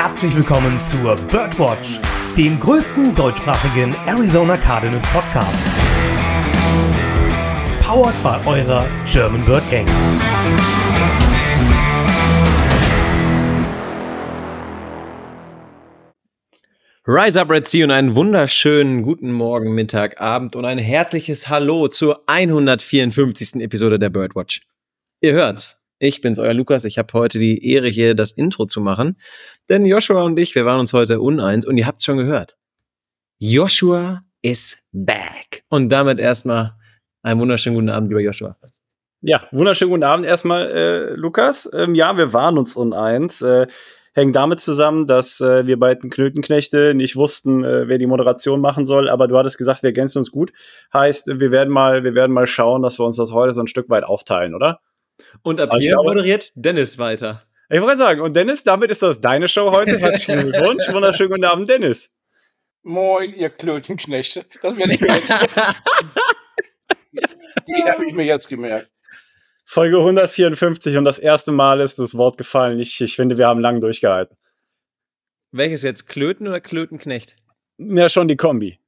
herzlich willkommen zur Birdwatch, dem größten deutschsprachigen Arizona Cardinals Podcast. Powered by eurer German Bird Gang. Rise Up Red Sea und einen wunderschönen guten Morgen, Mittag, Abend und ein herzliches Hallo zur 154. Episode der Birdwatch. Ihr hört's. Ich bin's, euer Lukas. Ich habe heute die Ehre, hier das Intro zu machen. Denn Joshua und ich, wir waren uns heute uneins und ihr habt's schon gehört. Joshua is back. Und damit erstmal einen wunderschönen guten Abend, lieber Joshua. Ja, wunderschönen guten Abend erstmal, äh, Lukas. Ähm, ja, wir waren uns uneins. Äh, hängt damit zusammen, dass äh, wir beiden Knötenknechte nicht wussten, äh, wer die Moderation machen soll, aber du hattest gesagt, wir ergänzen uns gut. Heißt, wir werden mal, wir werden mal schauen, dass wir uns das heute so ein Stück weit aufteilen, oder? Und ab hier moderiert Dennis weiter. Ich wollte sagen, und Dennis, damit ist das deine Show heute. Herzlichen Glückwunsch. Wunderschönen guten Abend, Dennis. Moin, ihr Klötenknechte. Das werde ich mir jetzt. Den habe ich mir jetzt gemerkt. Folge 154 und das erste Mal ist das Wort gefallen. Ich, ich finde, wir haben lang durchgehalten. Welches jetzt? Klöten oder Klötenknecht? Ja, schon die Kombi.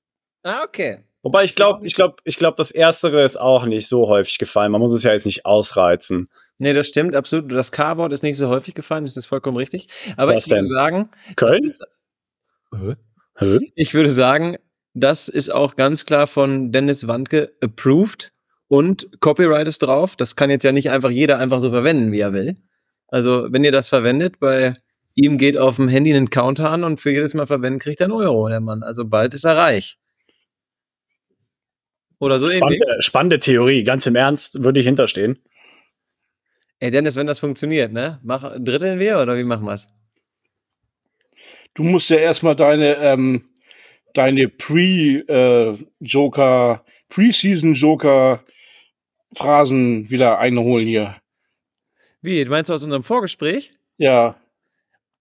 Ah, okay. Wobei ich glaube, ich glaube, ich glaube, das erstere ist auch nicht so häufig gefallen. Man muss es ja jetzt nicht ausreizen. Nee, das stimmt, absolut. Das K-Wort ist nicht so häufig gefallen, das ist vollkommen richtig. Aber Was ich würde denn? sagen, Köln? Ist, ich würde sagen, das ist auch ganz klar von Dennis Wandke approved und Copyright ist drauf. Das kann jetzt ja nicht einfach jeder einfach so verwenden, wie er will. Also, wenn ihr das verwendet, bei ihm geht auf dem Handy einen Counter an und für jedes Mal verwenden kriegt er einen Euro, der Mann. Also bald ist er reich. Oder so spannende, ähnlich. Spannende Theorie, ganz im Ernst, würde ich hinterstehen. Ey, Dennis, wenn das funktioniert, ne? Mach, dritteln wir oder wie machen wir es? Du musst ja erstmal deine, ähm, deine Pre-Joker, äh, Preseason-Joker Phrasen wieder einholen hier. Wie, du meinst du aus unserem Vorgespräch? Ja.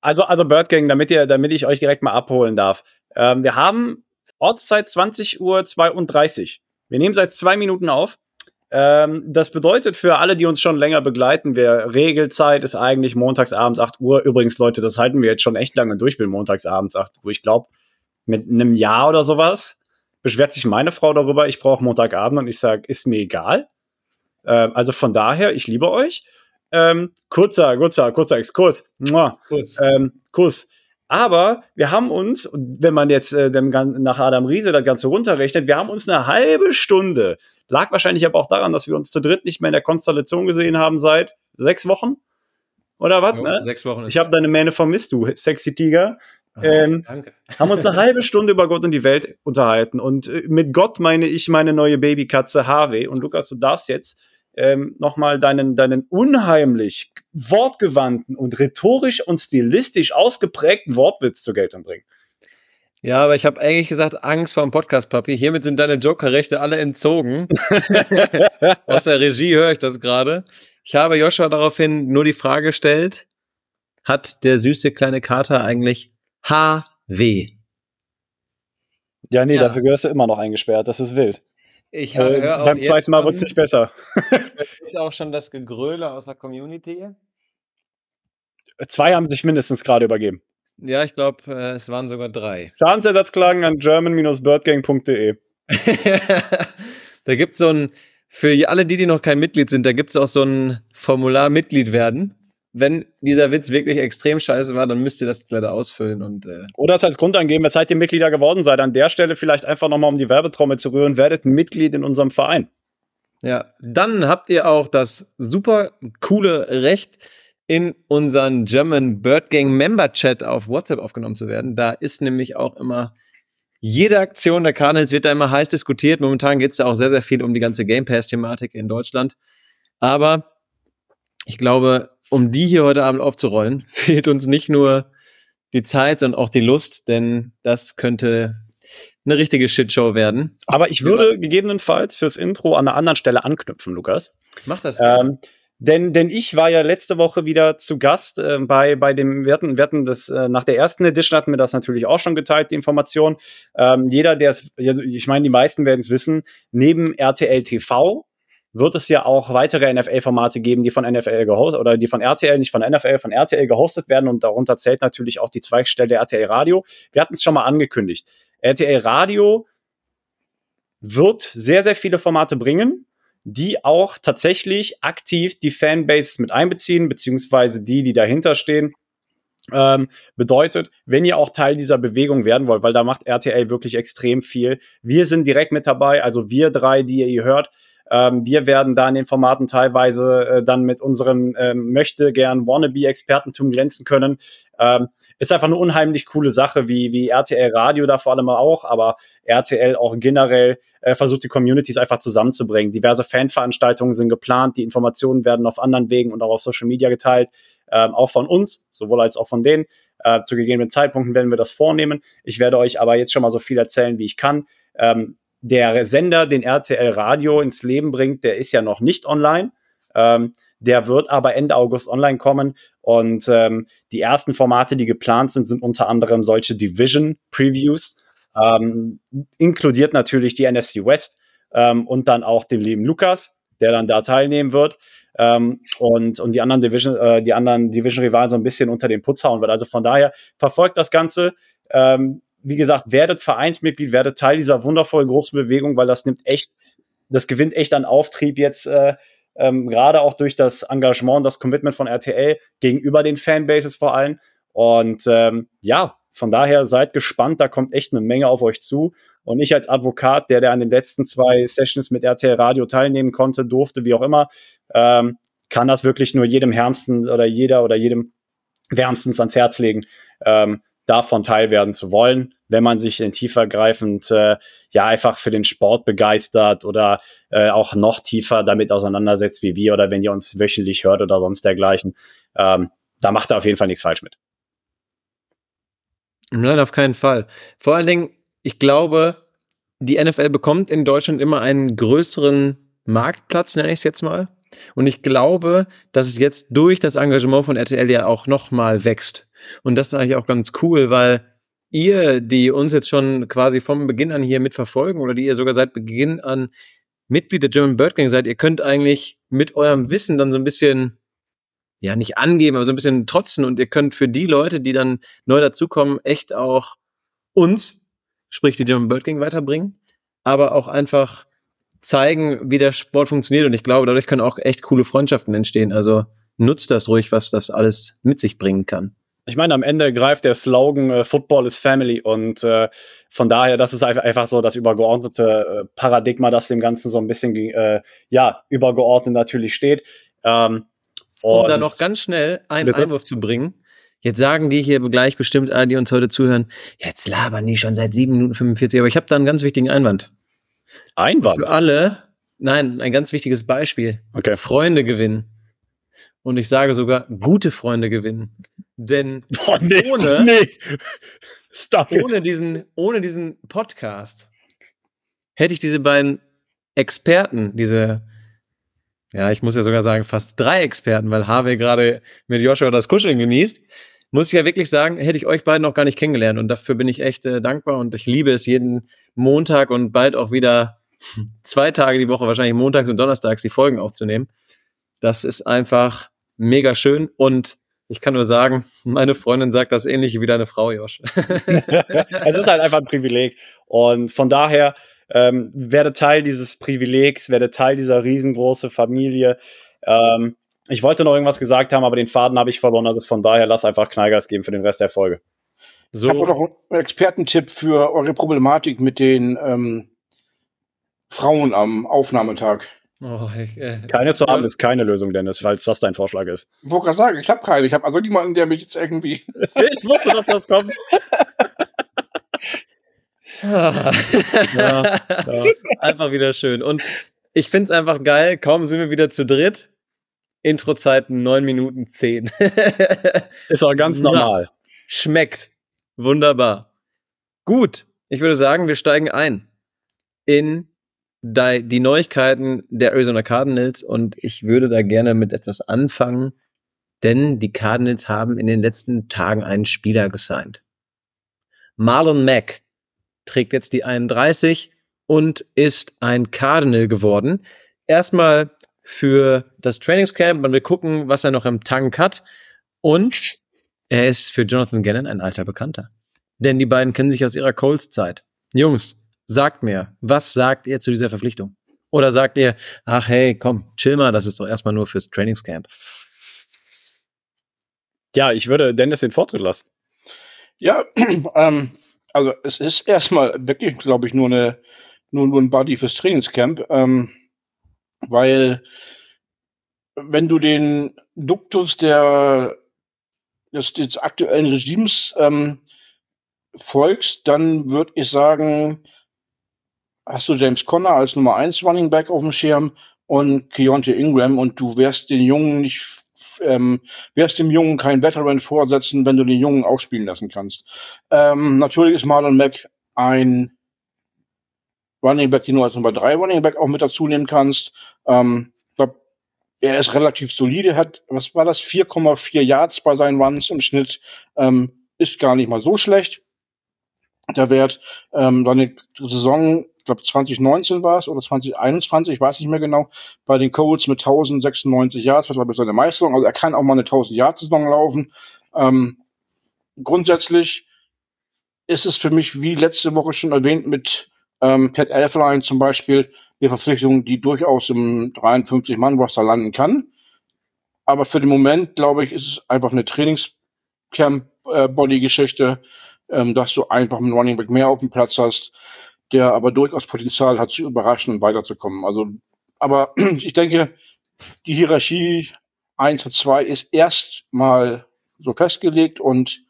Also, also Bird Gang, damit, ihr, damit ich euch direkt mal abholen darf. Ähm, wir haben Ortszeit 20 Uhr 32. Wir nehmen seit zwei Minuten auf. Ähm, das bedeutet für alle, die uns schon länger begleiten, wir Regelzeit ist eigentlich montags abends 8 Uhr. Übrigens, Leute, das halten wir jetzt schon echt lange durch mit montags abends 8 Uhr. Ich glaube, mit einem Jahr oder sowas beschwert sich meine Frau darüber, ich brauche Montagabend und ich sage, ist mir egal. Ähm, also von daher, ich liebe euch. Ähm, kurzer, kurzer, kurzer Exkurs. Kuss. Ähm, Kuss. Aber wir haben uns, wenn man jetzt äh, dem, nach Adam Riese das Ganze runterrechnet, wir haben uns eine halbe Stunde, lag wahrscheinlich aber auch daran, dass wir uns zu dritt nicht mehr in der Konstellation gesehen haben seit sechs Wochen. Oder was? Ne? Sechs Wochen. Ich habe deine Mähne vermisst, du sexy Tiger. Oh, ähm, danke. Haben uns eine halbe Stunde über Gott und die Welt unterhalten. Und äh, mit Gott meine ich meine neue Babykatze Harvey. Und Lukas, du darfst jetzt ähm, nochmal deinen, deinen unheimlich wortgewandten und rhetorisch und stilistisch ausgeprägten Wortwitz zur Geltung bringen. Ja, aber ich habe eigentlich gesagt, Angst vor dem Podcast, Papi. Hiermit sind deine Joker-Rechte alle entzogen. Aus der Regie höre ich das gerade. Ich habe Joshua daraufhin nur die Frage gestellt, hat der süße kleine Kater eigentlich HW? Ja, nee, ja. dafür gehörst du immer noch eingesperrt. Das ist wild. Ich höre äh, auch beim zweiten Mal wird es nicht besser. ist auch schon das Gegröle aus der Community. Zwei haben sich mindestens gerade übergeben. Ja, ich glaube, äh, es waren sogar drei. Schadensersatzklagen an german-birdgang.de. da gibt es so ein, für alle die, die noch kein Mitglied sind, da gibt es auch so ein Formular Mitglied werden wenn dieser Witz wirklich extrem scheiße war, dann müsst ihr das leider ausfüllen und äh oder es als Grund angeben, weshalb ihr Mitglieder geworden seid. An der Stelle vielleicht einfach nochmal um die Werbetrommel zu rühren, werdet Mitglied in unserem Verein. Ja, dann habt ihr auch das super coole Recht, in unseren German Bird Gang Member Chat auf WhatsApp aufgenommen zu werden. Da ist nämlich auch immer jede Aktion der Cardinals wird da immer heiß diskutiert. Momentan geht es da auch sehr, sehr viel um die ganze Game Pass-Thematik in Deutschland. Aber ich glaube, um die hier heute Abend aufzurollen, fehlt uns nicht nur die Zeit, sondern auch die Lust, denn das könnte eine richtige Shitshow werden. Aber ich würde gegebenenfalls fürs Intro an einer anderen Stelle anknüpfen, Lukas. Mach das. Ähm, denn, denn ich war ja letzte Woche wieder zu Gast äh, bei, bei dem, wir hatten, wir hatten das, äh, nach der ersten Edition hatten wir das natürlich auch schon geteilt, die Information. Ähm, jeder, der es, also ich meine, die meisten werden es wissen, neben RTL TV wird es ja auch weitere NFL-Formate geben, die von NFL gehostet oder die von RTL, nicht von NFL, von RTL gehostet werden und darunter zählt natürlich auch die Zweigstelle RTL Radio. Wir hatten es schon mal angekündigt. RTL Radio wird sehr, sehr viele Formate bringen, die auch tatsächlich aktiv die Fanbase mit einbeziehen, beziehungsweise die, die dahinter stehen. Ähm, bedeutet, wenn ihr auch Teil dieser Bewegung werden wollt, weil da macht RTL wirklich extrem viel. Wir sind direkt mit dabei, also wir drei, die ihr hört, ähm, wir werden da in den Formaten teilweise äh, dann mit unserem ähm, möchte gern Wannabe-Expertentum glänzen können. Ähm, ist einfach eine unheimlich coole Sache, wie, wie RTL Radio da vor allem auch, aber RTL auch generell äh, versucht, die Communities einfach zusammenzubringen. Diverse Fanveranstaltungen sind geplant, die Informationen werden auf anderen Wegen und auch auf Social Media geteilt, ähm, auch von uns, sowohl als auch von denen. Äh, zu gegebenen Zeitpunkten werden wir das vornehmen. Ich werde euch aber jetzt schon mal so viel erzählen, wie ich kann. Ähm, der Sender, den RTL Radio ins Leben bringt, der ist ja noch nicht online. Ähm, der wird aber Ende August online kommen. Und ähm, die ersten Formate, die geplant sind, sind unter anderem solche Division-Previews. Ähm, inkludiert natürlich die NFC West ähm, und dann auch den lieben Lukas, der dann da teilnehmen wird. Ähm, und, und die anderen Division, äh, die anderen Division-Rivalen so ein bisschen unter den Putz hauen wird. Also von daher verfolgt das Ganze. Ähm, wie gesagt, werdet Vereinsmitglied, werdet Teil dieser wundervollen großen Bewegung, weil das nimmt echt, das gewinnt echt an Auftrieb jetzt, äh, ähm, gerade auch durch das Engagement, das Commitment von RTL gegenüber den Fanbases vor allem. Und ähm, ja, von daher seid gespannt, da kommt echt eine Menge auf euch zu. Und ich als Advokat, der, der an den letzten zwei Sessions mit RTL Radio teilnehmen konnte, durfte, wie auch immer, ähm, kann das wirklich nur jedem Härmsten oder jeder oder jedem wärmstens ans Herz legen. Ähm, davon teilwerden zu wollen, wenn man sich in tiefergreifend äh, ja einfach für den Sport begeistert oder äh, auch noch tiefer damit auseinandersetzt wie wir oder wenn ihr uns wöchentlich hört oder sonst dergleichen. Ähm, da macht er auf jeden Fall nichts falsch mit. Nein, auf keinen Fall. Vor allen Dingen, ich glaube, die NFL bekommt in Deutschland immer einen größeren Marktplatz, nenne ich es jetzt mal. Und ich glaube, dass es jetzt durch das Engagement von RTL ja auch nochmal wächst. Und das ist eigentlich auch ganz cool, weil ihr, die uns jetzt schon quasi vom Beginn an hier mitverfolgen oder die ihr sogar seit Beginn an Mitglied der German Bird Gang seid, ihr könnt eigentlich mit eurem Wissen dann so ein bisschen, ja, nicht angeben, aber so ein bisschen trotzen und ihr könnt für die Leute, die dann neu dazukommen, echt auch uns, sprich die German Bird Gang weiterbringen, aber auch einfach zeigen, wie der Sport funktioniert und ich glaube, dadurch können auch echt coole Freundschaften entstehen. Also nutzt das ruhig, was das alles mit sich bringen kann. Ich meine, am Ende greift der Slogan äh, Football is Family und äh, von daher, das ist einfach so das übergeordnete äh, Paradigma, das dem Ganzen so ein bisschen äh, ja übergeordnet natürlich steht. Ähm, um da noch ganz schnell einen bitte? Einwurf zu bringen. Jetzt sagen die hier gleich bestimmt alle, die uns heute zuhören, jetzt labern die schon seit 7 Minuten 45, aber ich habe da einen ganz wichtigen Einwand. Einwand? Für alle, nein, ein ganz wichtiges Beispiel. Okay. Freunde gewinnen. Und ich sage sogar, gute Freunde gewinnen. Denn Boah, nee, ohne, nee. ohne, diesen, ohne diesen Podcast hätte ich diese beiden Experten, diese, ja, ich muss ja sogar sagen, fast drei Experten, weil Harvey gerade mit Joshua das Kuscheln genießt, muss ich ja wirklich sagen, hätte ich euch beiden noch gar nicht kennengelernt. Und dafür bin ich echt äh, dankbar und ich liebe es jeden Montag und bald auch wieder zwei Tage die Woche, wahrscheinlich montags und donnerstags, die Folgen aufzunehmen. Das ist einfach mega schön und ich kann nur sagen, meine Freundin sagt das ähnlich wie deine Frau, Josh. es ist halt einfach ein Privileg. Und von daher ähm, werde Teil dieses Privilegs, werde Teil dieser riesengroßen Familie. Ähm, ich wollte noch irgendwas gesagt haben, aber den Faden habe ich verloren. Also von daher lass einfach Knallgas geben für den Rest der Folge. So. Ich habe noch einen Expertentipp für eure Problematik mit den ähm, Frauen am Aufnahmetag. Oh, ich, äh, keine zu haben ist keine Lösung, Dennis, falls das dein Vorschlag ist. Ich wollte gerade sagen, ich habe keine. Ich habe also niemanden, der mich jetzt irgendwie. ich wusste, dass das kommt. ja, ja. Einfach wieder schön. Und ich finde es einfach geil. Kaum sind wir wieder zu dritt. Introzeiten 9 Minuten 10. ist auch ganz normal. Schmeckt. Wunderbar. Gut. Ich würde sagen, wir steigen ein in die Neuigkeiten der Arizona Cardinals und ich würde da gerne mit etwas anfangen, denn die Cardinals haben in den letzten Tagen einen Spieler gesigned. Marlon Mack trägt jetzt die 31 und ist ein Cardinal geworden. erstmal für das Trainingscamp und wir gucken, was er noch im Tank hat. Und er ist für Jonathan Gannon ein alter Bekannter. Denn die beiden kennen sich aus ihrer Colts-Zeit. Jungs, sagt mir, was sagt ihr zu dieser Verpflichtung? Oder sagt ihr, ach hey, komm, chill mal, das ist doch erstmal nur fürs Trainingscamp? Ja, ich würde Dennis den Vortritt lassen. Ja, ähm, also es ist erstmal wirklich, glaube ich, nur eine nur, nur ein Buddy fürs Trainingscamp, ähm, weil wenn du den Duktus der des, des aktuellen Regimes ähm, folgst, dann würde ich sagen, hast du James Conner als Nummer 1 Running Back auf dem Schirm und Keontae Ingram und du wirst den Jungen nicht ähm, wirst dem Jungen kein Veteran vorsetzen, wenn du den Jungen auch spielen lassen kannst. Ähm, natürlich ist Marlon Mack ein Running Back, den du als Nummer 3 Running Back auch mit dazu nehmen kannst. Ähm, er ist relativ solide, hat, was war das, 4,4 Yards bei seinen Runs im Schnitt, ähm, ist gar nicht mal so schlecht. Der Wert, ähm, seine Saison glaube 2019 war es oder 2021, ich weiß nicht mehr genau, bei den Colts mit 1096 Yards, war bis seine Meisterung. Also er kann auch mal eine 1000 Yards Saison laufen. Ähm, grundsätzlich ist es für mich, wie letzte Woche schon erwähnt, mit ähm, Pat Elfline zum Beispiel eine Verpflichtung, die durchaus im 53-Mann-Roster landen kann. Aber für den Moment, glaube ich, ist es einfach eine Trainingscamp-Body-Geschichte, äh, ähm, dass du einfach einen Running Back mehr auf dem Platz hast der aber durchaus Potenzial hat zu überraschen und weiterzukommen. Also, aber ich denke, die Hierarchie 1 und 2 ist erstmal so festgelegt und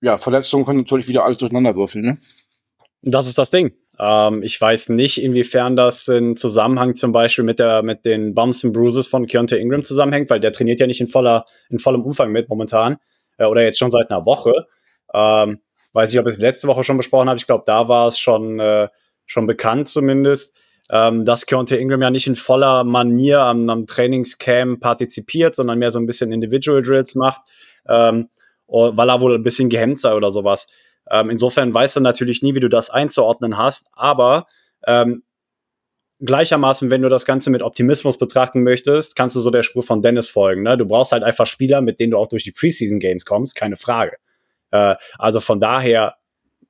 ja, Verletzungen können natürlich wieder alles durcheinander würfeln, ne? Das ist das Ding. Ähm, ich weiß nicht, inwiefern das in Zusammenhang zum Beispiel mit der, mit den Bumps und Bruises von Keontae Ingram zusammenhängt, weil der trainiert ja nicht in voller, in vollem Umfang mit momentan, äh, oder jetzt schon seit einer Woche. Ähm, weiß nicht, ob ich es letzte Woche schon besprochen habe. Ich glaube, da war es schon, äh, schon bekannt zumindest, ähm, dass Keontae Ingram ja nicht in voller Manier am, am Trainingscamp partizipiert, sondern mehr so ein bisschen Individual Drills macht, ähm, weil er wohl ein bisschen gehemmt sei oder sowas. Ähm, insofern weißt du natürlich nie, wie du das einzuordnen hast, aber ähm, gleichermaßen, wenn du das Ganze mit Optimismus betrachten möchtest, kannst du so der Spur von Dennis folgen. Ne? Du brauchst halt einfach Spieler, mit denen du auch durch die Preseason Games kommst, keine Frage. Äh, also von daher,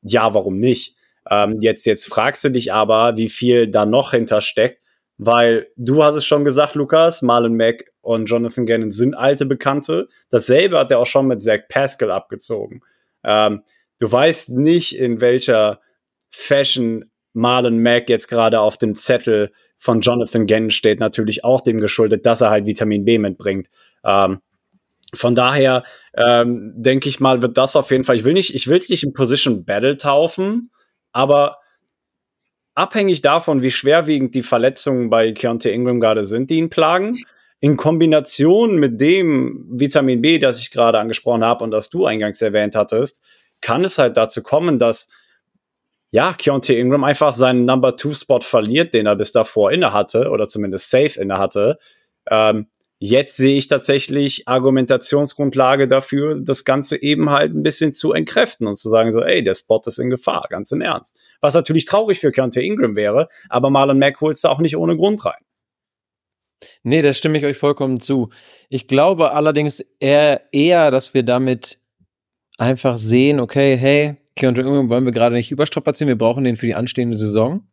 ja, warum nicht? Ähm, jetzt, jetzt fragst du dich aber, wie viel da noch hintersteckt, weil du hast es schon gesagt, Lukas, Marlon Mack und Jonathan Gannon sind alte Bekannte. Dasselbe hat er auch schon mit Zach Pascal abgezogen. Ähm, du weißt nicht, in welcher Fashion Marlon Mack jetzt gerade auf dem Zettel von Jonathan Gannon steht, natürlich auch dem geschuldet, dass er halt Vitamin B mitbringt. Ähm, von daher ähm, denke ich mal, wird das auf jeden Fall. Ich will nicht, ich will es nicht in Position Battle taufen, aber abhängig davon, wie schwerwiegend die Verletzungen bei Keontae Ingram gerade sind, die ihn plagen, in Kombination mit dem Vitamin B, das ich gerade angesprochen habe und das du eingangs erwähnt hattest, kann es halt dazu kommen, dass ja, Keontae Ingram einfach seinen Number Two Spot verliert, den er bis davor inne hatte oder zumindest safe inne hatte. Ähm, Jetzt sehe ich tatsächlich Argumentationsgrundlage dafür, das Ganze eben halt ein bisschen zu entkräften und zu sagen so, ey, der Spot ist in Gefahr, ganz im Ernst. Was natürlich traurig für Keontae Ingram wäre, aber Marlon Mack holst du auch nicht ohne Grund rein. Nee, da stimme ich euch vollkommen zu. Ich glaube allerdings eher, eher dass wir damit einfach sehen, okay, hey, Keontae Ingram wollen wir gerade nicht überstrapazieren, wir brauchen den für die anstehende Saison.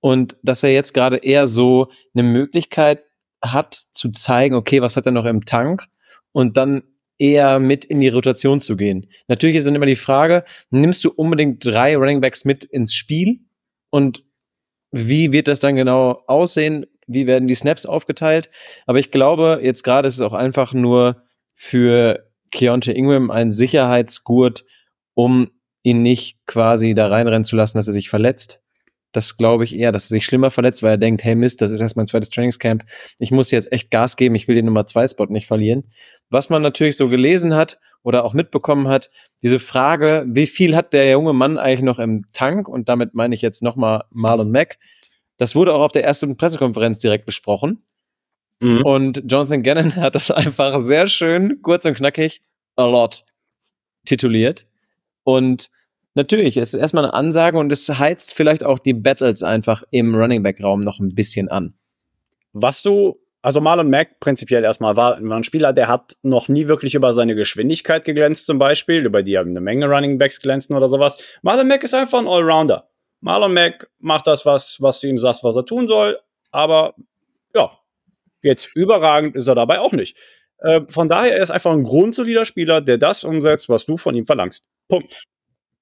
Und dass er jetzt gerade eher so eine Möglichkeit hat, zu zeigen, okay, was hat er noch im Tank und dann eher mit in die Rotation zu gehen. Natürlich ist dann immer die Frage, nimmst du unbedingt drei Running Backs mit ins Spiel und wie wird das dann genau aussehen? Wie werden die Snaps aufgeteilt? Aber ich glaube, jetzt gerade ist es auch einfach nur für Keontae Ingram ein Sicherheitsgurt, um ihn nicht quasi da reinrennen zu lassen, dass er sich verletzt. Das glaube ich eher, dass er sich schlimmer verletzt, weil er denkt, hey Mist, das ist erst mein zweites Trainingscamp. Ich muss jetzt echt Gas geben, ich will den Nummer zwei Spot nicht verlieren. Was man natürlich so gelesen hat oder auch mitbekommen hat, diese Frage, wie viel hat der junge Mann eigentlich noch im Tank? Und damit meine ich jetzt nochmal Marlon Mack. Das wurde auch auf der ersten Pressekonferenz direkt besprochen. Mhm. Und Jonathan Gannon hat das einfach sehr schön, kurz und knackig, a lot tituliert. Und Natürlich, es ist erstmal eine Ansage und es heizt vielleicht auch die Battles einfach im Running Back Raum noch ein bisschen an. was du, also Marlon Mack prinzipiell erstmal war, war ein Spieler, der hat noch nie wirklich über seine Geschwindigkeit geglänzt, zum Beispiel, über die eine Menge Running Backs glänzen oder sowas. Marlon Mack ist einfach ein Allrounder. Marlon Mack macht das, was, was du ihm sagst, was er tun soll, aber jetzt überragend ist er dabei auch nicht. Äh, von daher, er ist einfach ein grundsolider Spieler, der das umsetzt, was du von ihm verlangst. Punkt.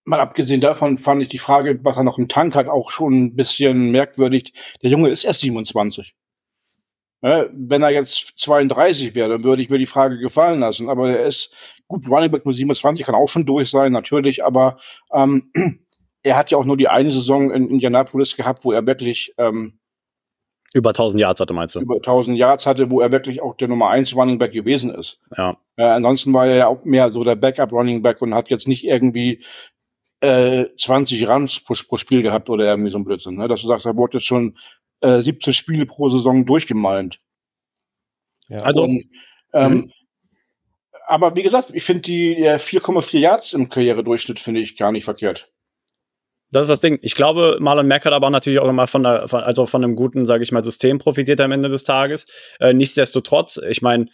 Mal abgesehen davon fand ich die Frage, was er noch im Tank hat, auch schon ein bisschen merkwürdig. Der Junge ist erst 27. Ja, wenn er jetzt 32 wäre, dann würde ich mir die Frage gefallen lassen. Aber er ist gut, Running Back mit 27 kann auch schon durch sein, natürlich. Aber ähm, er hat ja auch nur die eine Saison in Indianapolis gehabt, wo er wirklich ähm, über 1000 Yards hatte, meinst du? Über 1000 Yards hatte, wo er wirklich auch der Nummer 1 Running Back gewesen ist. Ja. Äh, ansonsten war er ja auch mehr so der Backup Running Back und hat jetzt nicht irgendwie äh, 20 Runs pro, pro Spiel gehabt oder irgendwie so ein Blödsinn. Ne? Dass du sagst, er wurde jetzt schon äh, 17 Spiele pro Saison durchgemalt. Ja, also, und, ähm, mhm. aber wie gesagt, ich finde die äh, 4,4 Yards im Karrieredurchschnitt finde ich gar nicht verkehrt. Das ist das Ding. Ich glaube, Marlon Mack hat aber natürlich auch immer von, der, von also von einem guten, sage ich mal, System profitiert am Ende des Tages. Äh, nichtsdestotrotz, ich meine,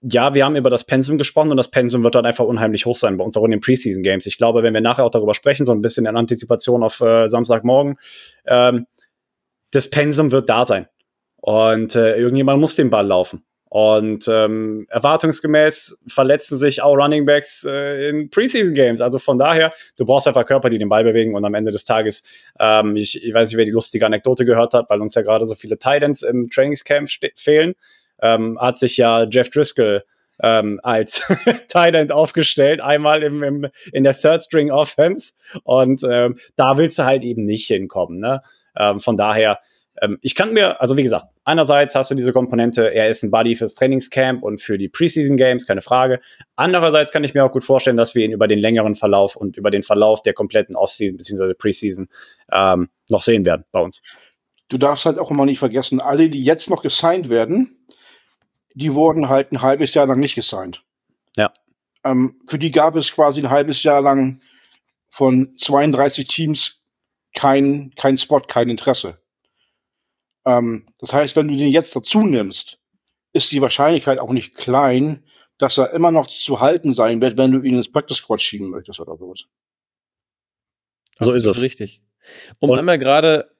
ja, wir haben über das Pensum gesprochen und das Pensum wird dann einfach unheimlich hoch sein bei uns auch in den Preseason Games. Ich glaube, wenn wir nachher auch darüber sprechen, so ein bisschen in Antizipation auf äh, Samstagmorgen, ähm, das Pensum wird da sein. Und äh, irgendjemand muss den Ball laufen. Und ähm, erwartungsgemäß verletzen sich auch Running Backs äh, in Preseason Games. Also von daher, du brauchst einfach Körper, die den Ball bewegen. Und am Ende des Tages, ähm, ich, ich weiß nicht, wer die lustige Anekdote gehört hat, weil uns ja gerade so viele Titans im Trainingscamp fehlen, ähm, hat sich ja Jeff Driscoll ähm, als Tight aufgestellt, einmal im, im, in der Third String Offense. Und ähm, da willst du halt eben nicht hinkommen. Ne? Ähm, von daher, ähm, ich kann mir, also wie gesagt, einerseits hast du diese Komponente, er ist ein Buddy fürs Trainingscamp und für die Preseason Games, keine Frage. Andererseits kann ich mir auch gut vorstellen, dass wir ihn über den längeren Verlauf und über den Verlauf der kompletten Offseason bzw. Preseason ähm, noch sehen werden bei uns. Du darfst halt auch immer nicht vergessen, alle, die jetzt noch gesigned werden, die wurden halt ein halbes Jahr lang nicht gesigned. Ja. Ähm, für die gab es quasi ein halbes Jahr lang von 32 Teams kein, kein Spot, kein Interesse. Ähm, das heißt, wenn du den jetzt dazu nimmst, ist die Wahrscheinlichkeit auch nicht klein, dass er immer noch zu halten sein wird, wenn du ihn ins Practice Squad schieben möchtest oder sowas. So ist es. Richtig. Um Und einmal gerade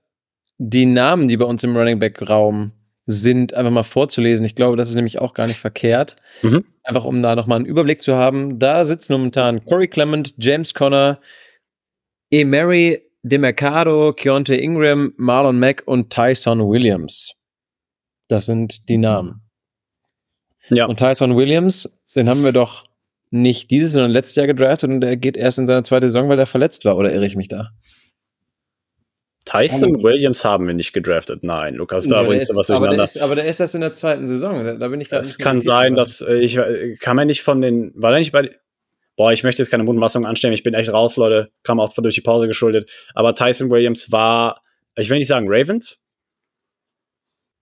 die Namen, die bei uns im Running Back Raum sind, einfach mal vorzulesen. Ich glaube, das ist nämlich auch gar nicht verkehrt. Mhm. Einfach um da nochmal einen Überblick zu haben. Da sitzen momentan Corey Clement, James Conner, Emery DeMercado, Keontae Ingram, Marlon Mack und Tyson Williams. Das sind die Namen. Ja. Und Tyson Williams, den haben wir doch nicht dieses, sondern letztes Jahr gedraftet und der geht erst in seine zweite Saison, weil er verletzt war, oder irre ich mich da? Tyson Williams haben wir nicht gedraftet. Nein, Lukas, da bringst du was durcheinander. Aber der, ist, aber der ist erst in der zweiten Saison. Da, da bin ich Das kann sein, dass äh, ich äh, kann man nicht von den, war der nicht bei, boah, ich möchte jetzt keine Mutmaßung anstellen, ich bin echt raus, Leute, kam auch durch die Pause geschuldet. Aber Tyson Williams war, ich will nicht sagen Ravens.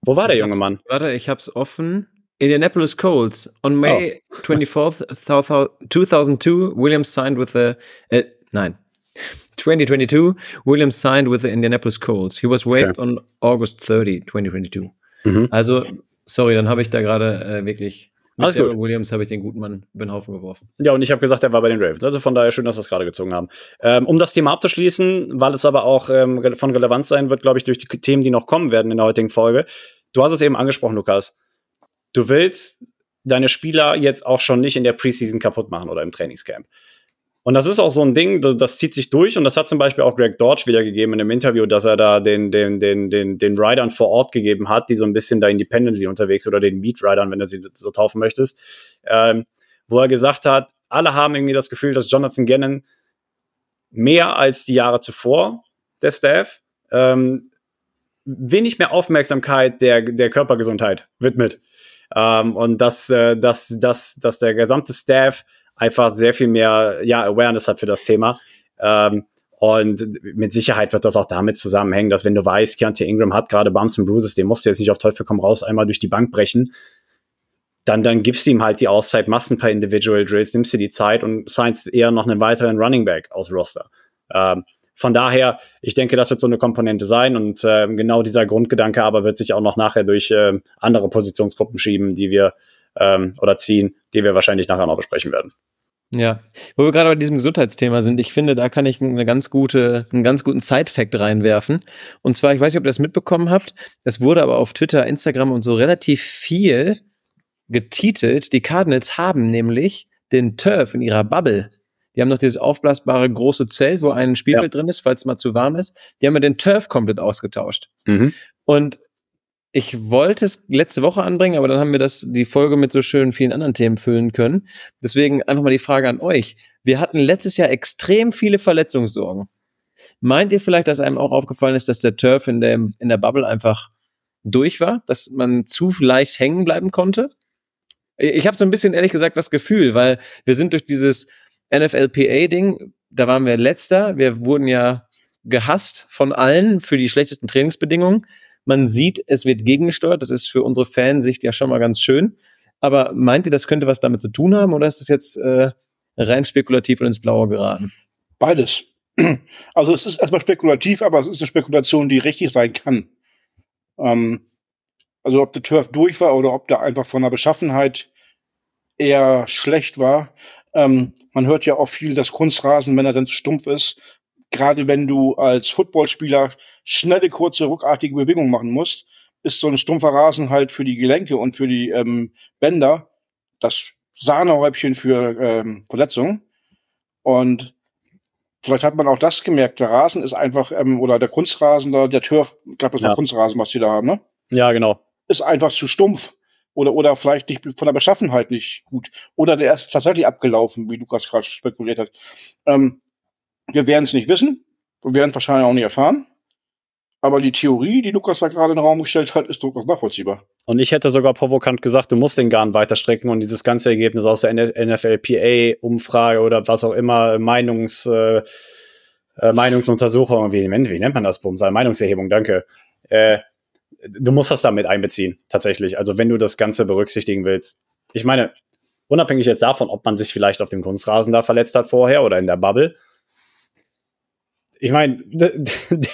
Wo war ich der junge Mann? Warte, ich hab's offen. Indianapolis Colts. On May oh. 24th, 2002, Williams signed with the, äh, nein, 2022, Williams signed with the Indianapolis Colts. He was waived okay. on August 30, 2022. Mhm. Also, sorry, dann habe ich da gerade äh, wirklich mit Alles gut. Williams habe ich den guten Mann über den Haufen geworfen. Ja, und ich habe gesagt, er war bei den Ravens. Also von daher schön, dass wir es gerade gezogen haben. Ähm, um das Thema abzuschließen, weil es aber auch ähm, von Relevanz sein wird, glaube ich, durch die Themen, die noch kommen werden in der heutigen Folge. Du hast es eben angesprochen, Lukas. Du willst deine Spieler jetzt auch schon nicht in der Preseason kaputt machen oder im Trainingscamp. Und das ist auch so ein Ding, das, das, zieht sich durch und das hat zum Beispiel auch Greg Dodge wiedergegeben in einem Interview, dass er da den, den, den, den, den Riders vor Ort gegeben hat, die so ein bisschen da independently unterwegs oder den Meat Riders, wenn du sie so taufen möchtest, ähm, wo er gesagt hat, alle haben irgendwie das Gefühl, dass Jonathan Gannon mehr als die Jahre zuvor der Staff ähm, wenig mehr Aufmerksamkeit der, der Körpergesundheit widmet. Ähm, und dass, äh, dass, dass, dass der gesamte Staff einfach sehr viel mehr ja, Awareness hat für das Thema. Ähm, und mit Sicherheit wird das auch damit zusammenhängen, dass wenn du weißt, Keontae Ingram hat gerade Bumps und Bruises, den musst du jetzt nicht auf Teufel komm raus einmal durch die Bank brechen, dann, dann gibst du ihm halt die Auszeit, machst ein paar Individual Drills, nimmst dir die Zeit und signst eher noch einen weiteren Running Back aus Roster. Ähm, von daher, ich denke, das wird so eine Komponente sein und äh, genau dieser Grundgedanke aber wird sich auch noch nachher durch äh, andere Positionsgruppen schieben, die wir ähm, oder ziehen, die wir wahrscheinlich nachher noch besprechen werden. Ja, wo wir gerade bei diesem Gesundheitsthema sind, ich finde, da kann ich eine ganz gute, einen ganz guten Side-Fact reinwerfen. Und zwar, ich weiß nicht, ob ihr das mitbekommen habt, es wurde aber auf Twitter, Instagram und so relativ viel getitelt. Die Cardinals haben nämlich den Turf in ihrer Bubble. Die haben noch dieses aufblasbare große Zelt, wo ein Spielfeld ja. drin ist, falls es mal zu warm ist. Die haben ja den Turf komplett ausgetauscht. Mhm. Und ich wollte es letzte Woche anbringen, aber dann haben wir das, die Folge mit so schönen vielen anderen Themen füllen können. Deswegen einfach mal die Frage an euch. Wir hatten letztes Jahr extrem viele Verletzungssorgen. Meint ihr vielleicht, dass einem auch aufgefallen ist, dass der Turf in der, in der Bubble einfach durch war, dass man zu leicht hängen bleiben konnte? Ich habe so ein bisschen ehrlich gesagt das Gefühl, weil wir sind durch dieses NFLPA-Ding, da waren wir letzter, wir wurden ja gehasst von allen für die schlechtesten Trainingsbedingungen. Man sieht, es wird gegengesteuert. Das ist für unsere Fansicht ja schon mal ganz schön. Aber meint ihr, das könnte was damit zu tun haben oder ist das jetzt äh, rein spekulativ und ins Blaue geraten? Beides. Also es ist erstmal spekulativ, aber es ist eine Spekulation, die richtig sein kann. Ähm, also ob der Turf durch war oder ob der einfach von der Beschaffenheit eher schlecht war. Ähm, man hört ja auch viel, dass Kunstrasen, wenn er dann zu stumpf ist, gerade wenn du als Footballspieler schnelle, kurze, ruckartige Bewegungen machen musst, ist so ein stumpfer Rasen halt für die Gelenke und für die ähm, Bänder das Sahnehäubchen für ähm, Verletzungen. Und vielleicht hat man auch das gemerkt. Der Rasen ist einfach, ähm, oder der Kunstrasen da, der Turf, ich glaube, das war ja. Kunstrasen, was die da haben, ne? Ja, genau. Ist einfach zu stumpf. Oder, oder vielleicht nicht von der Beschaffenheit nicht gut. Oder der ist tatsächlich abgelaufen, wie Lukas gerade spekuliert hat. Ähm, wir werden es nicht wissen. Wir werden es wahrscheinlich auch nicht erfahren. Aber die Theorie, die Lukas da gerade in den Raum gestellt hat, ist durchaus nachvollziehbar. Und ich hätte sogar provokant gesagt, du musst den Garn weiter strecken und dieses ganze Ergebnis aus der NFLPA-Umfrage oder was auch immer, Meinungs, äh, äh, Meinungsuntersuchung, wie, wie nennt man das? Bumser? Meinungserhebung, danke. Äh, du musst das damit einbeziehen, tatsächlich. Also wenn du das Ganze berücksichtigen willst. Ich meine, unabhängig jetzt davon, ob man sich vielleicht auf dem Kunstrasen da verletzt hat vorher oder in der Bubble, ich meine,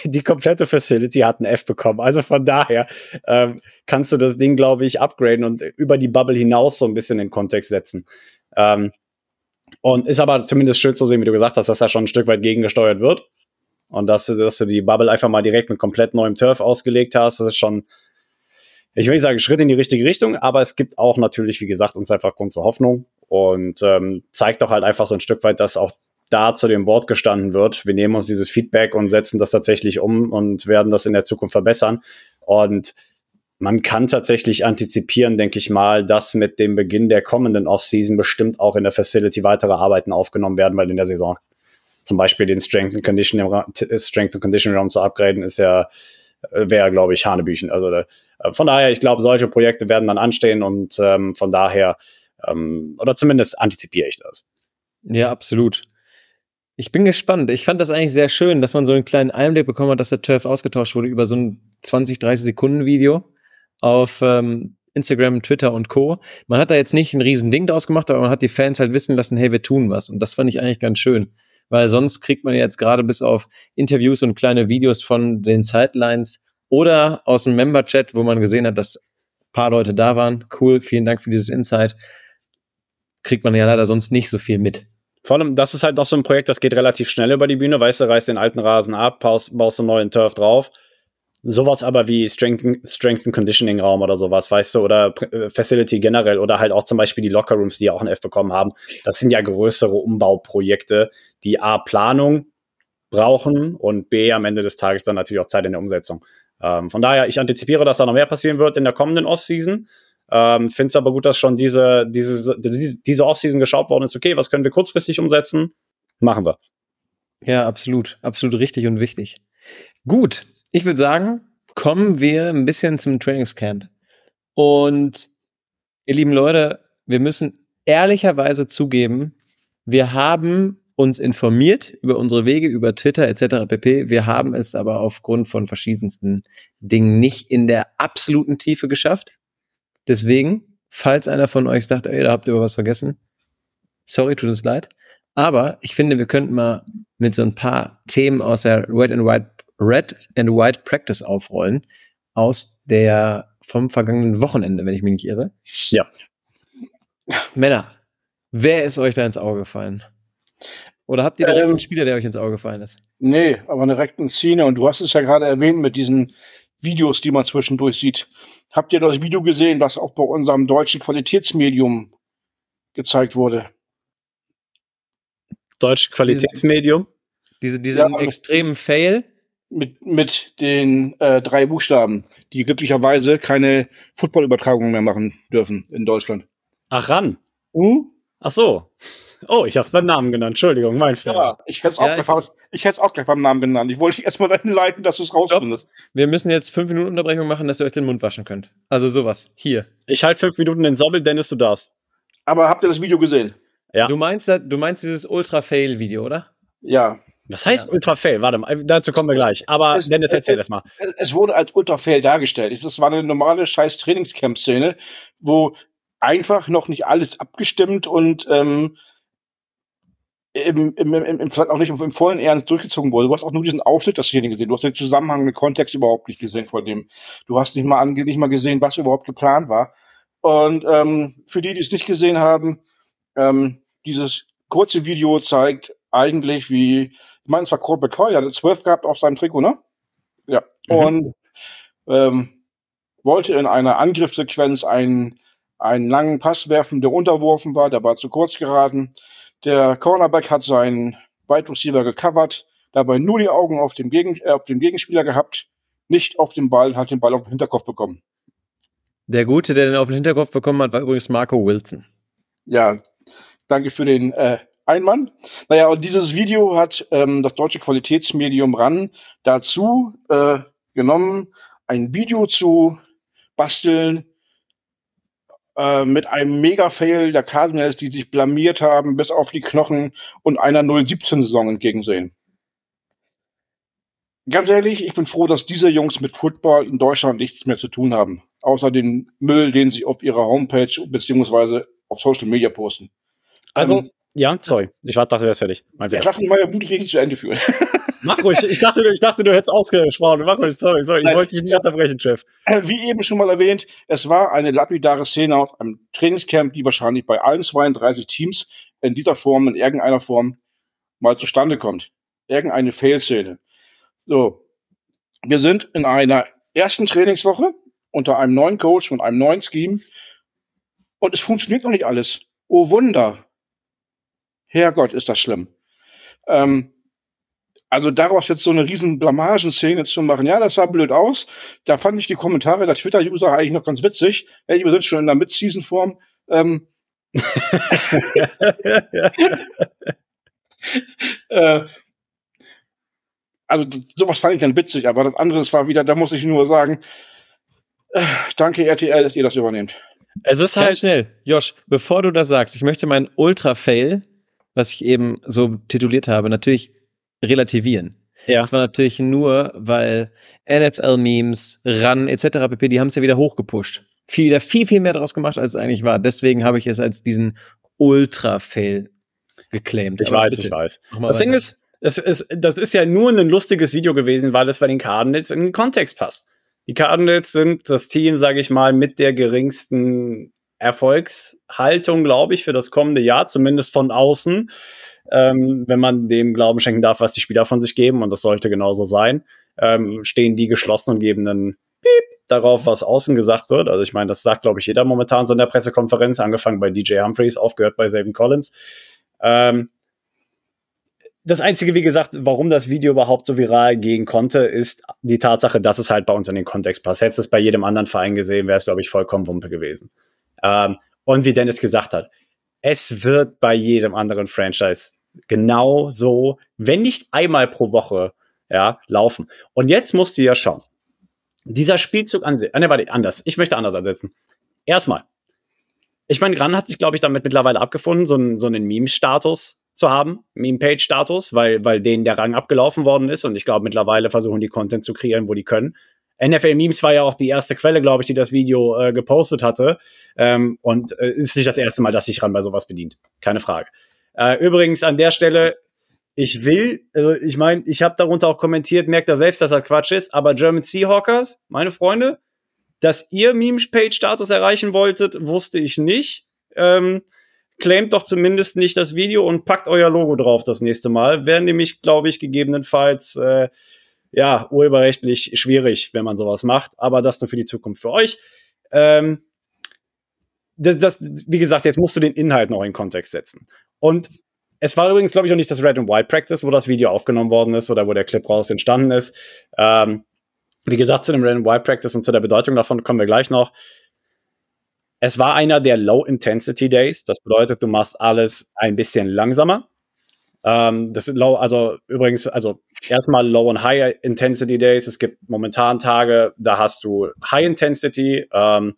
die komplette Facility hat ein F bekommen. Also von daher ähm, kannst du das Ding, glaube ich, upgraden und über die Bubble hinaus so ein bisschen in Kontext setzen. Ähm, und ist aber zumindest schön zu sehen, wie du gesagt hast, dass da schon ein Stück weit gegengesteuert wird. Und dass, dass du die Bubble einfach mal direkt mit komplett neuem Turf ausgelegt hast, das ist schon, ich will nicht sagen, Schritt in die richtige Richtung, aber es gibt auch natürlich, wie gesagt, uns einfach Grund zur Hoffnung und ähm, zeigt doch halt einfach so ein Stück weit, dass auch da zu dem Wort gestanden wird. Wir nehmen uns dieses Feedback und setzen das tatsächlich um und werden das in der Zukunft verbessern. Und man kann tatsächlich antizipieren, denke ich mal, dass mit dem Beginn der kommenden Offseason bestimmt auch in der Facility weitere Arbeiten aufgenommen werden, weil in der Saison zum Beispiel den Strength and Condition, Strength and Condition Raum zu upgraden, ist ja, wäre, glaube ich, Hanebüchen. Also äh, von daher, ich glaube, solche Projekte werden dann anstehen und ähm, von daher, ähm, oder zumindest antizipiere ich das. Ja, absolut. Ich bin gespannt. Ich fand das eigentlich sehr schön, dass man so einen kleinen Einblick bekommen hat, dass der Turf ausgetauscht wurde über so ein 20, 30 Sekunden Video auf ähm, Instagram, Twitter und Co. Man hat da jetzt nicht ein riesen Ding draus gemacht, aber man hat die Fans halt wissen lassen, hey, wir tun was. Und das fand ich eigentlich ganz schön. Weil sonst kriegt man jetzt gerade bis auf Interviews und kleine Videos von den Sidelines oder aus dem Member-Chat, wo man gesehen hat, dass ein paar Leute da waren. Cool, vielen Dank für dieses Insight. Kriegt man ja leider sonst nicht so viel mit. Vor allem, das ist halt noch so ein Projekt, das geht relativ schnell über die Bühne, weißt du, reißt den alten Rasen ab, baust, baust einen neuen Turf drauf. Sowas aber wie Strength, Strength and Conditioning Raum oder sowas, weißt du, oder äh, Facility generell oder halt auch zum Beispiel die Locker Rooms, die ja auch ein F bekommen haben. Das sind ja größere Umbauprojekte, die A, Planung brauchen und B, am Ende des Tages dann natürlich auch Zeit in der Umsetzung. Ähm, von daher, ich antizipiere, dass da noch mehr passieren wird in der kommenden Off-Season. Ähm, Finde es aber gut, dass schon diese, diese, diese Offseason geschaut worden ist. Okay, was können wir kurzfristig umsetzen? Machen wir. Ja, absolut. Absolut richtig und wichtig. Gut, ich würde sagen, kommen wir ein bisschen zum Trainingscamp. Und ihr lieben Leute, wir müssen ehrlicherweise zugeben, wir haben uns informiert über unsere Wege, über Twitter etc. pp. Wir haben es aber aufgrund von verschiedensten Dingen nicht in der absoluten Tiefe geschafft. Deswegen, falls einer von euch sagt, ey, da habt ihr was vergessen, sorry, tut uns leid. Aber ich finde, wir könnten mal mit so ein paar Themen aus der Red and White, Red and White Practice aufrollen. Aus der vom vergangenen Wochenende, wenn ich mich nicht irre. Ja. Männer, wer ist euch da ins Auge gefallen? Oder habt ihr direkt Ähm, einen Spieler, der euch ins Auge gefallen ist? Nee, aber direkt eine Szene. Und du hast es ja gerade erwähnt mit diesen Videos, die man zwischendurch sieht. Habt ihr das Video gesehen, was auch bei unserem deutschen Qualitätsmedium gezeigt wurde? Deutsch Qualitätsmedium. Diese, diesen Ja. extremen Fail. Mit, mit den äh, drei Buchstaben, die glücklicherweise keine Footballübertragungen mehr machen dürfen in Deutschland. Ach ran. Hm? Ach so. Oh, ich hab's beim Namen genannt. Entschuldigung, mein Fehler. Ja, ich hätte es auch, Ja, ich- gleich- ich hätt's auch gleich beim Namen genannt. Ich wollte dich erstmal dahin leiten, dass du es rausfindest. Wir müssen jetzt fünf Minuten Unterbrechung machen, dass ihr euch den Mund waschen könnt. Also sowas. Hier. Ich halte fünf Minuten den Sobbel, Dennis, du darfst. Aber habt ihr das Video gesehen? Ja. Du meinst, du meinst dieses Ultra-Fail-Video, oder? Ja. Was heißt Ja. Ultra Fail? Warte mal, dazu kommen wir gleich. Aber Es- Dennis, erzähl es- das mal. Es- Es wurde als Ultrafail dargestellt. Es war eine normale scheiß Trainingscamp-Szene, wo einfach noch nicht alles abgestimmt und ähm, im, im, im, im, vielleicht auch nicht im vollen Ernst durchgezogen wurde. Du hast auch nur diesen Ausschnitt der Szene gesehen. Du hast den Zusammenhang, den Kontext überhaupt nicht gesehen von dem. Du hast nicht mal, ange nicht mal gesehen, was überhaupt geplant war. Und ähm, für die, die es nicht gesehen haben, ähm, dieses kurze Video zeigt eigentlich, wie, ich meine, es war Colt McCoy, der hatte zwölf gehabt auf seinem Trikot, ne? Ja. Mhm. Und ähm, wollte in einer Angriffssequenz einen, einen langen Pass werfen, der unterworfen war, der war zu kurz geraten. Der Cornerback hat seinen Wide Receiver gecovert, dabei nur die Augen auf dem, Gegen äh, auf dem Gegenspieler gehabt, nicht auf den Ball, hat den Ball auf den Hinterkopf bekommen. Der Gute, der den auf den Hinterkopf bekommen hat, war übrigens Marco Wilson. Ja, danke für den äh, Einwand. Naja, und dieses Video hat ähm, das deutsche Qualitätsmedium RAN dazu äh, genommen, ein Video zu basteln äh, mit einem Mega-Fail der Cardinals, die sich blamiert haben bis auf die Knochen und einer 017-Saison entgegensehen. Ganz ehrlich, ich bin froh, dass diese Jungs mit Football in Deutschland nichts mehr zu tun haben. Außer den Müll, den sie auf ihrer Homepage beziehungsweise auf Social Media posten. Also, Ähm, ja, sorry. Ich war- dachte, du wärst fertig. Mein lasse mich Wut richtig zu Ende führen. Mach ruhig. Ich dachte, du- ich dachte, du hättest ausgesprochen. Mach ruhig. Sorry, sorry. Ich Nein. wollte dich nicht unterbrechen, Chef. Wie eben schon mal erwähnt, es war eine lapidare Szene auf einem Trainingscamp, die wahrscheinlich bei allen 32 Teams in dieser Form, in irgendeiner Form mal zustande kommt. Irgendeine Fail-Szene. So. Wir sind in einer ersten Trainingswoche unter einem neuen Coach und einem neuen Scheme und es funktioniert noch nicht alles. Oh Wunder. Herrgott, ist das schlimm. Ähm, also daraus jetzt so eine riesen Blamagenszene zu machen, ja, das sah blöd aus. Da fand ich die Kommentare der Twitter-User eigentlich noch ganz witzig. Hey, wir sind schon in der Mid-Season-Form. Ähm, äh, also sowas fand ich dann witzig, aber das andere, das war wieder, da muss ich nur sagen, äh, danke RTL, dass ihr das übernehmt. Es ist Halt halt. schnell. Josh, bevor du das sagst, ich möchte meinen Ultra-Fail, was ich eben so tituliert habe, natürlich relativieren. Ja. Das war natürlich nur, weil NFL-Memes, RAN etc. pp., die haben es ja wieder hochgepusht. Viel, wieder viel, viel mehr draus gemacht, als es eigentlich war. Deswegen habe ich es als diesen Ultra-Fail geclaimed. Ich Aber weiß, bitte, ich weiß. Das Ding weiter. ist, es ist, das ist ja nur ein lustiges Video gewesen, weil es bei den Cardinals in den Kontext passt. Die Cardinals sind das Team, sage ich mal, mit der geringsten Erfolgshaltung, glaube ich, für das kommende Jahr, zumindest von außen, ähm, wenn man dem Glauben schenken darf, was die Spieler von sich geben, und das sollte genauso sein, ähm, stehen die geschlossen und geben einen Piep darauf, was außen gesagt wird. Also ich meine, das sagt, glaube ich, jeder momentan so in der Pressekonferenz, angefangen bei DJ Humphreys, aufgehört bei Savin Collins. Ähm, das Einzige, wie gesagt, warum das Video überhaupt so viral gehen konnte, ist die Tatsache, dass es halt bei uns in den Kontext passt. Hättest du es bei jedem anderen Verein gesehen, wäre es, glaube ich, vollkommen Wumpe gewesen. Ähm, und wie Dennis gesagt hat, es wird bei jedem anderen Franchise genau so, wenn nicht einmal pro Woche, ja, laufen. Und jetzt musst du ja schauen. Dieser Spielzug an sich, ah, ne, warte, anders. Ich möchte anders ansetzen. Erstmal. Ich meine, Gran hat sich, glaube ich, damit mittlerweile abgefunden, so einen, so einen Meme-Status zu haben, Meme-Page-Status, weil, weil denen der Rang abgelaufen worden ist und ich glaube, mittlerweile versuchen die Content zu kreieren, wo die können. NFL-Memes war ja auch die erste Quelle, glaube ich, die das Video äh, gepostet hatte. Ähm, und äh, ist nicht das erste Mal, dass sich ran bei sowas bedient. Keine Frage. Äh, übrigens an der Stelle, ich will, also ich meine, ich habe darunter auch kommentiert, merkt er selbst, dass das Quatsch ist, aber German Seahawkers, meine Freunde, dass ihr Meme-Page-Status erreichen wolltet, wusste ich nicht. Ähm, claimt doch zumindest nicht das Video und packt euer Logo drauf das nächste Mal. Wäre nämlich, glaube ich, gegebenenfalls äh, ja urheberrechtlich schwierig, wenn man sowas macht. Aber das nur für die Zukunft für euch. Ähm, das, das, wie gesagt, jetzt musst du den Inhalt noch in Kontext setzen. Und es war übrigens, glaube ich, auch nicht das Red and White Practice, wo das Video aufgenommen worden ist oder wo der Clip raus entstanden ist. Ähm, wie gesagt, zu dem Red and White Practice und zu der Bedeutung davon kommen wir gleich noch. Es war einer der Low-Intensity-Days. Das bedeutet, du machst alles ein bisschen langsamer. Ähm, das low, also übrigens, also erstmal Low- und High-Intensity-Days. Es gibt momentan Tage, da hast du High-Intensity. Ähm,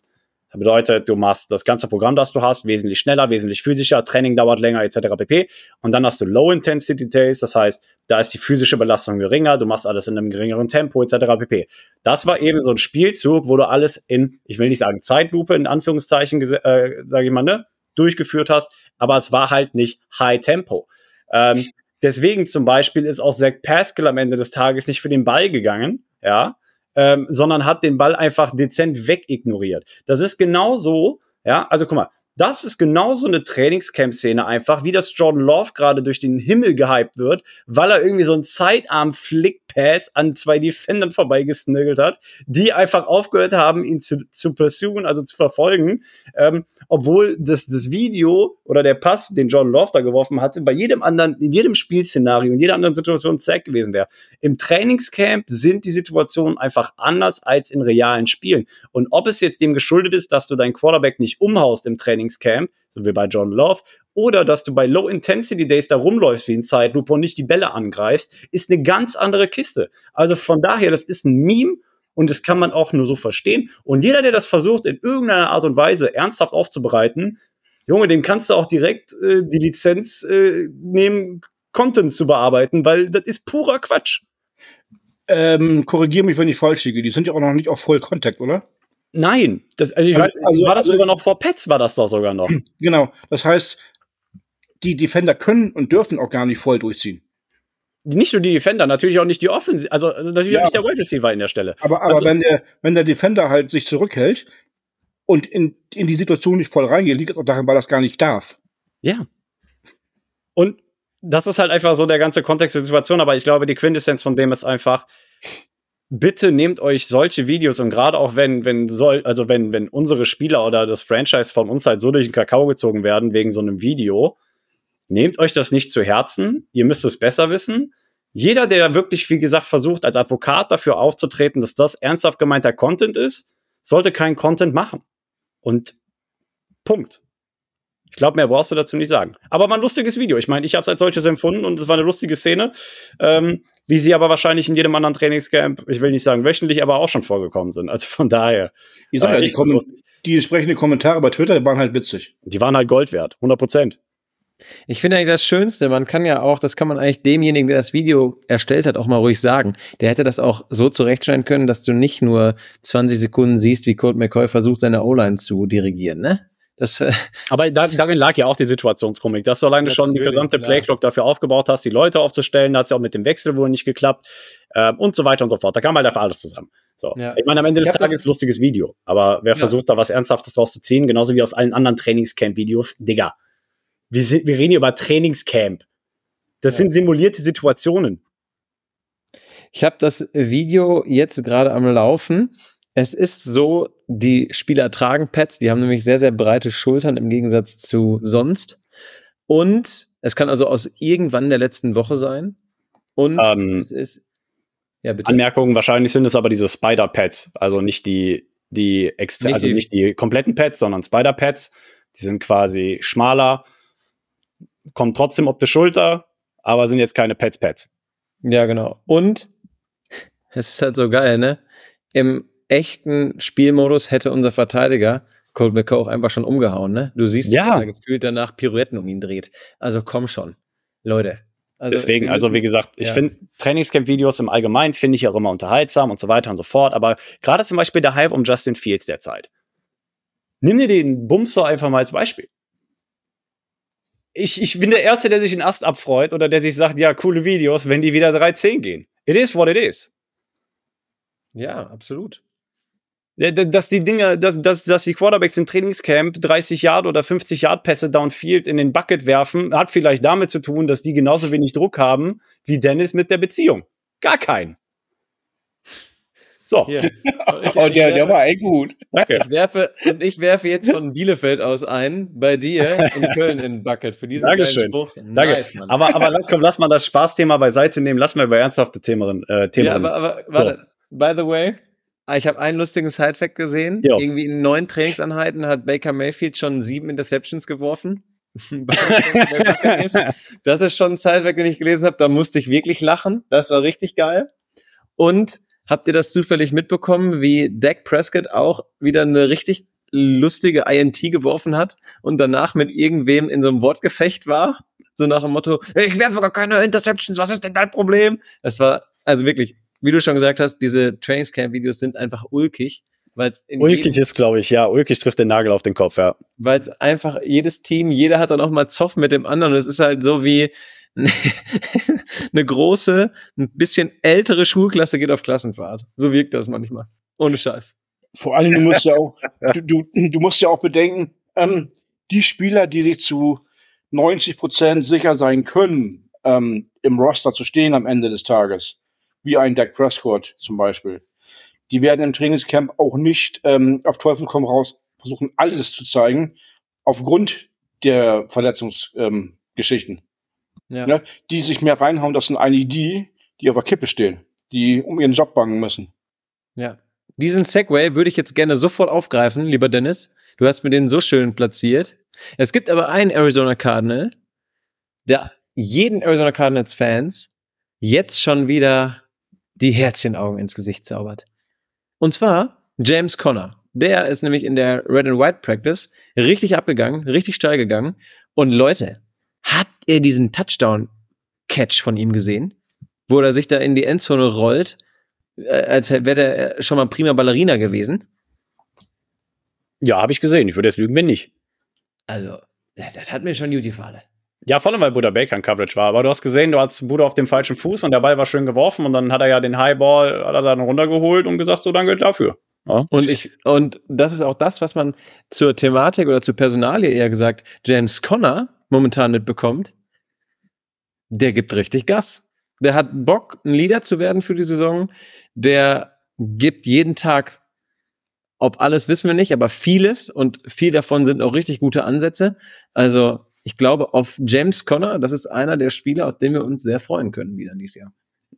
das bedeutet, du machst das ganze Programm, das du hast, wesentlich schneller, wesentlich physischer, Training dauert länger, etc. pp. Und dann hast du Low-Intensity Days, das heißt, da ist die physische Belastung geringer, du machst alles in einem geringeren Tempo, etc. pp. Das war eben so ein Spielzug, wo du alles in, ich will nicht sagen Zeitlupe, in Anführungszeichen, äh, sage ich mal, ne, durchgeführt hast, aber es war halt nicht High Tempo. Ähm, deswegen zum Beispiel ist auch Zach Pascal am Ende des Tages nicht für den Ball gegangen, ja, ähm, sondern hat den Ball einfach dezent wegignoriert. Das ist genauso, ja, also guck mal, das ist genauso eine Trainingscamp-Szene einfach, wie das Jordan Love gerade durch den Himmel gehypt wird, weil er irgendwie so einen Zeitarm-Flick-Pass an zwei Defendern vorbeigesniggelt hat, die einfach aufgehört haben, ihn zu, zu pursuen, also zu verfolgen, ähm, obwohl das, das Video oder der Pass, den Jordan Love da geworfen hatte, bei jedem anderen, in jedem Spielszenario, in jeder anderen Situation Zack gewesen wäre. Im Trainingscamp sind die Situationen einfach anders als in realen Spielen. Und ob es jetzt dem geschuldet ist, dass du deinen Quarterback nicht umhaust im Training, Trainingscamp, so wie bei John Love, oder dass du bei Low Intensity Days da rumläufst wie in Zeitlupe und nicht die Bälle angreifst, ist eine ganz andere Kiste. Also von daher, das ist ein Meme und das kann man auch nur so verstehen. Und jeder, der das versucht, in irgendeiner Art und Weise ernsthaft aufzubereiten, Junge, dem kannst du auch direkt äh, die Lizenz äh, nehmen, Content zu bearbeiten, weil das ist purer Quatsch. Ähm, korrigiere mich, wenn ich falsch liege. Die sind ja auch noch nicht auf Voll Contact, oder? Nein, das, also also, war das also, sogar noch vor Pets, war das doch sogar noch. Genau, das heißt, die Defender können und dürfen auch gar nicht voll durchziehen. Nicht nur die Defender, natürlich auch nicht die Offensive, also natürlich ja. auch nicht der Wide Receiver in der Stelle. Aber, aber also, wenn, der, wenn der Defender halt sich zurückhält und in, in die Situation nicht voll reingeht, liegt es auch daran, weil das gar nicht darf. Ja. Und das ist halt einfach so der ganze Kontext der Situation, aber ich glaube, die Quintessenz von dem ist einfach, bitte nehmt euch solche Videos und gerade auch wenn, wenn soll, also wenn, wenn unsere Spieler oder das Franchise von uns halt so durch den Kakao gezogen werden wegen so einem Video, nehmt euch das nicht zu Herzen. Ihr müsst es besser wissen. Jeder, der wirklich, wie gesagt, versucht, als Advokat dafür aufzutreten, dass das ernsthaft gemeinter Content ist, sollte keinen Content machen. Und Punkt. Ich glaube, mehr brauchst du dazu nicht sagen. Aber war ein lustiges Video. Ich meine, ich habe es als solches empfunden und es war eine lustige Szene, ähm, wie sie aber wahrscheinlich in jedem anderen Trainingscamp, ich will nicht sagen wöchentlich, aber auch schon vorgekommen sind. Also von daher. Ich sag ja, die, die entsprechenden Kommentare bei Twitter waren halt witzig. Die waren halt Gold wert, 100 Prozent. Ich finde eigentlich das Schönste, man kann ja auch, das kann man eigentlich demjenigen, der das Video erstellt hat, auch mal ruhig sagen. Der hätte das auch so zurechtstellen können, dass du nicht nur 20 Sekunden siehst, wie Colt McCoy versucht, seine O-Line zu dirigieren, ne? Das, äh Aber da, darin lag ja auch die Situationskomik, dass du alleine schon die gesamte Playclock dafür aufgebaut hast, die Leute aufzustellen, da hat es ja auch mit dem Wechsel wohl nicht geklappt äh, und so weiter und so fort. Da kam halt einfach alles zusammen. So. Ja. Ich meine, am Ende des Tages lustiges Video, aber wer ja. versucht, da was Ernsthaftes rauszuziehen, genauso wie aus allen anderen Trainingscamp-Videos, Digga. Wir, sind, wir reden hier über Trainingscamp. Das ja. sind simulierte Situationen. Ich habe das Video jetzt gerade am Laufen es ist so, die Spieler tragen Pads, die haben nämlich sehr, sehr breite Schultern im Gegensatz zu sonst. Und es kann also aus irgendwann der letzten Woche sein. Und ähm, es ist. Ja, bitte. Anmerkung, wahrscheinlich sind es aber diese Spider-Pads, also nicht die, die extra, also nicht die kompletten Pads, sondern Spider-Pads. Die sind quasi schmaler, kommen trotzdem auf die Schulter, aber sind jetzt keine Pads-Pads. Ja, genau. Und es ist halt so geil, ne? Im echten Spielmodus hätte unser Verteidiger Colt McCoy auch einfach schon umgehauen, ne? Du siehst, ja. er gefühlt danach Pirouetten um ihn dreht. Also komm schon, Leute. Also Deswegen, müssen, also wie gesagt, ich ja. finde Trainingscamp-Videos im Allgemeinen finde ich auch immer unterhaltsam und so weiter und so fort. Aber gerade zum Beispiel der Hype um Justin Fields derzeit. Nimm dir den Bumster einfach mal als Beispiel. ich, ich bin der Erste, der sich einen Ast abfreut oder der sich sagt, ja, coole Videos, wenn die wieder 3-10 gehen. It is what it is. Ja, absolut. Dass die Dinge, dass, dass, dass die Quarterbacks im Trainingscamp 30 Yard oder 50 Yard Pässe downfield in den Bucket werfen, hat vielleicht damit zu tun, dass die genauso wenig Druck haben wie Dennis mit der Beziehung. Gar keinen. So. Hier. Ich, oh, ich der, der war echt gut. Danke. ich werfe, und ich werfe jetzt von Bielefeld aus ein, bei dir in Köln in den Bucket für diesen Dankeschön. kleinen Spruch. Danke. Nice, Mann. aber, aber lass, komm, lass mal das Spaßthema beiseite nehmen. Lass mal über ernsthafte Themen, äh, Themen ja, aber, aber warte, by the way, ich habe einen lustigen Sidefact gesehen. Jo. Irgendwie in neun Trainingseinheiten hat Baker Mayfield schon sieben Interceptions geworfen. Das ist schon ein Sidefact, den ich gelesen habe. Da musste ich wirklich lachen. Das war richtig geil. Und habt ihr das zufällig mitbekommen, wie Dak Prescott auch wieder eine richtig lustige INT geworfen hat und danach mit irgendwem in so einem Wortgefecht war? So nach dem Motto, ich werfe gar keine Interceptions, was ist denn dein Problem? Es war, also wirklich, wie du schon gesagt hast, diese Trainingscamp-Videos sind einfach ulkig, weil es in Ulkig ist, glaube ich, ja. Ulkig trifft den Nagel auf den Kopf, ja. weil es einfach jedes Team, jeder hat dann auch mal Zoff mit dem anderen. Und es ist halt so wie eine große, ein bisschen ältere Schulklasse geht auf Klassenfahrt. So wirkt das manchmal. Ohne Scheiß. Vor allem, du musst ja auch, du, du, du musst ja auch bedenken, ähm, die Spieler, die sich zu 90 Prozent sicher sein können, ähm, im Roster zu stehen am Ende des Tages, wie ein Dak Prescott zum Beispiel, die werden im Trainingscamp auch nicht ähm, auf Teufel komm raus versuchen, alles zu zeigen, aufgrund der Verletzungsgeschichten. Ähm. Ja. Ne? Die sich mehr reinhauen, das sind eigentlich die, die auf der Kippe stehen, die um ihren Job bangen müssen. ja. Diesen Segway würde ich jetzt gerne sofort aufgreifen, lieber Dennis. Du hast mir den so schön platziert. Es gibt aber einen Arizona Cardinal, der jeden Arizona Cardinals Fans jetzt schon wieder die Herzchenaugen ins Gesicht zaubert. Und zwar James Conner. Der ist nämlich in der Red and White Practice richtig abgegangen, richtig steil gegangen. Und Leute, habt ihr diesen Touchdown-Catch von ihm gesehen? Wo er sich da in die Endzone rollt, äh, als wäre er schon mal prima Ballerina gewesen. Ja, habe ich gesehen. Ich würde jetzt lügen, wenn nicht. Also, das, das hat mir schon gut gefallen. Ja, vor allem, weil Buda Baker in Coverage war. Aber du hast gesehen, du hast Buda auf dem falschen Fuß und der Ball war schön geworfen und dann hat er ja den Highball hat er dann runtergeholt und gesagt, so danke dafür. Ja. Und ich, und das ist auch das, was man zur Thematik oder zur Personalie eher gesagt, James Conner momentan mitbekommt. Der gibt richtig Gas. Der hat Bock, ein Leader zu werden für die Saison. Der gibt jeden Tag, ob alles wissen wir nicht, aber vieles und viel davon sind auch richtig gute Ansätze. Also ich glaube auf James Conner, das ist einer der Spieler, auf den wir uns sehr freuen können wieder dieses Jahr.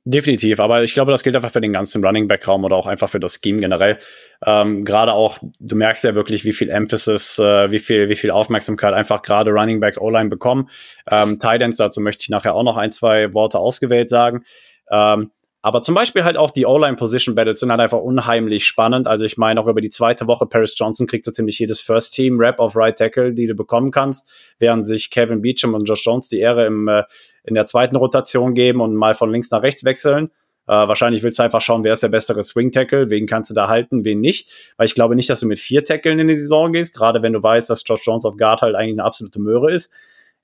Definitiv, aber ich glaube, das gilt einfach für den ganzen Running Back Raum oder auch einfach für das Scheme generell. Ähm, gerade auch, du merkst ja wirklich, wie viel Emphasis, äh, wie viel, wie viel Aufmerksamkeit einfach gerade Running Back O-Line bekommen. Ähm, Ends, dazu möchte ich nachher auch noch ein, zwei Worte ausgewählt sagen. Ähm, aber zum Beispiel halt auch die O-Line Position Battles sind halt einfach unheimlich spannend. Also ich meine auch über die zweite Woche, Paris Johnson kriegt so ziemlich jedes First Team Rap auf Right Tackle, die du bekommen kannst, während sich Kevin Beecham und Josh Jones die Ehre im, äh, in der zweiten Rotation geben und mal von links nach rechts wechseln. Äh, wahrscheinlich willst du einfach schauen, wer ist der bessere Swing Tackle, wen kannst du da halten, wen nicht. Weil ich glaube nicht, dass du mit vier Tackeln in die Saison gehst, gerade wenn du weißt, dass Josh Jones auf Guard halt eigentlich eine absolute Möhre ist.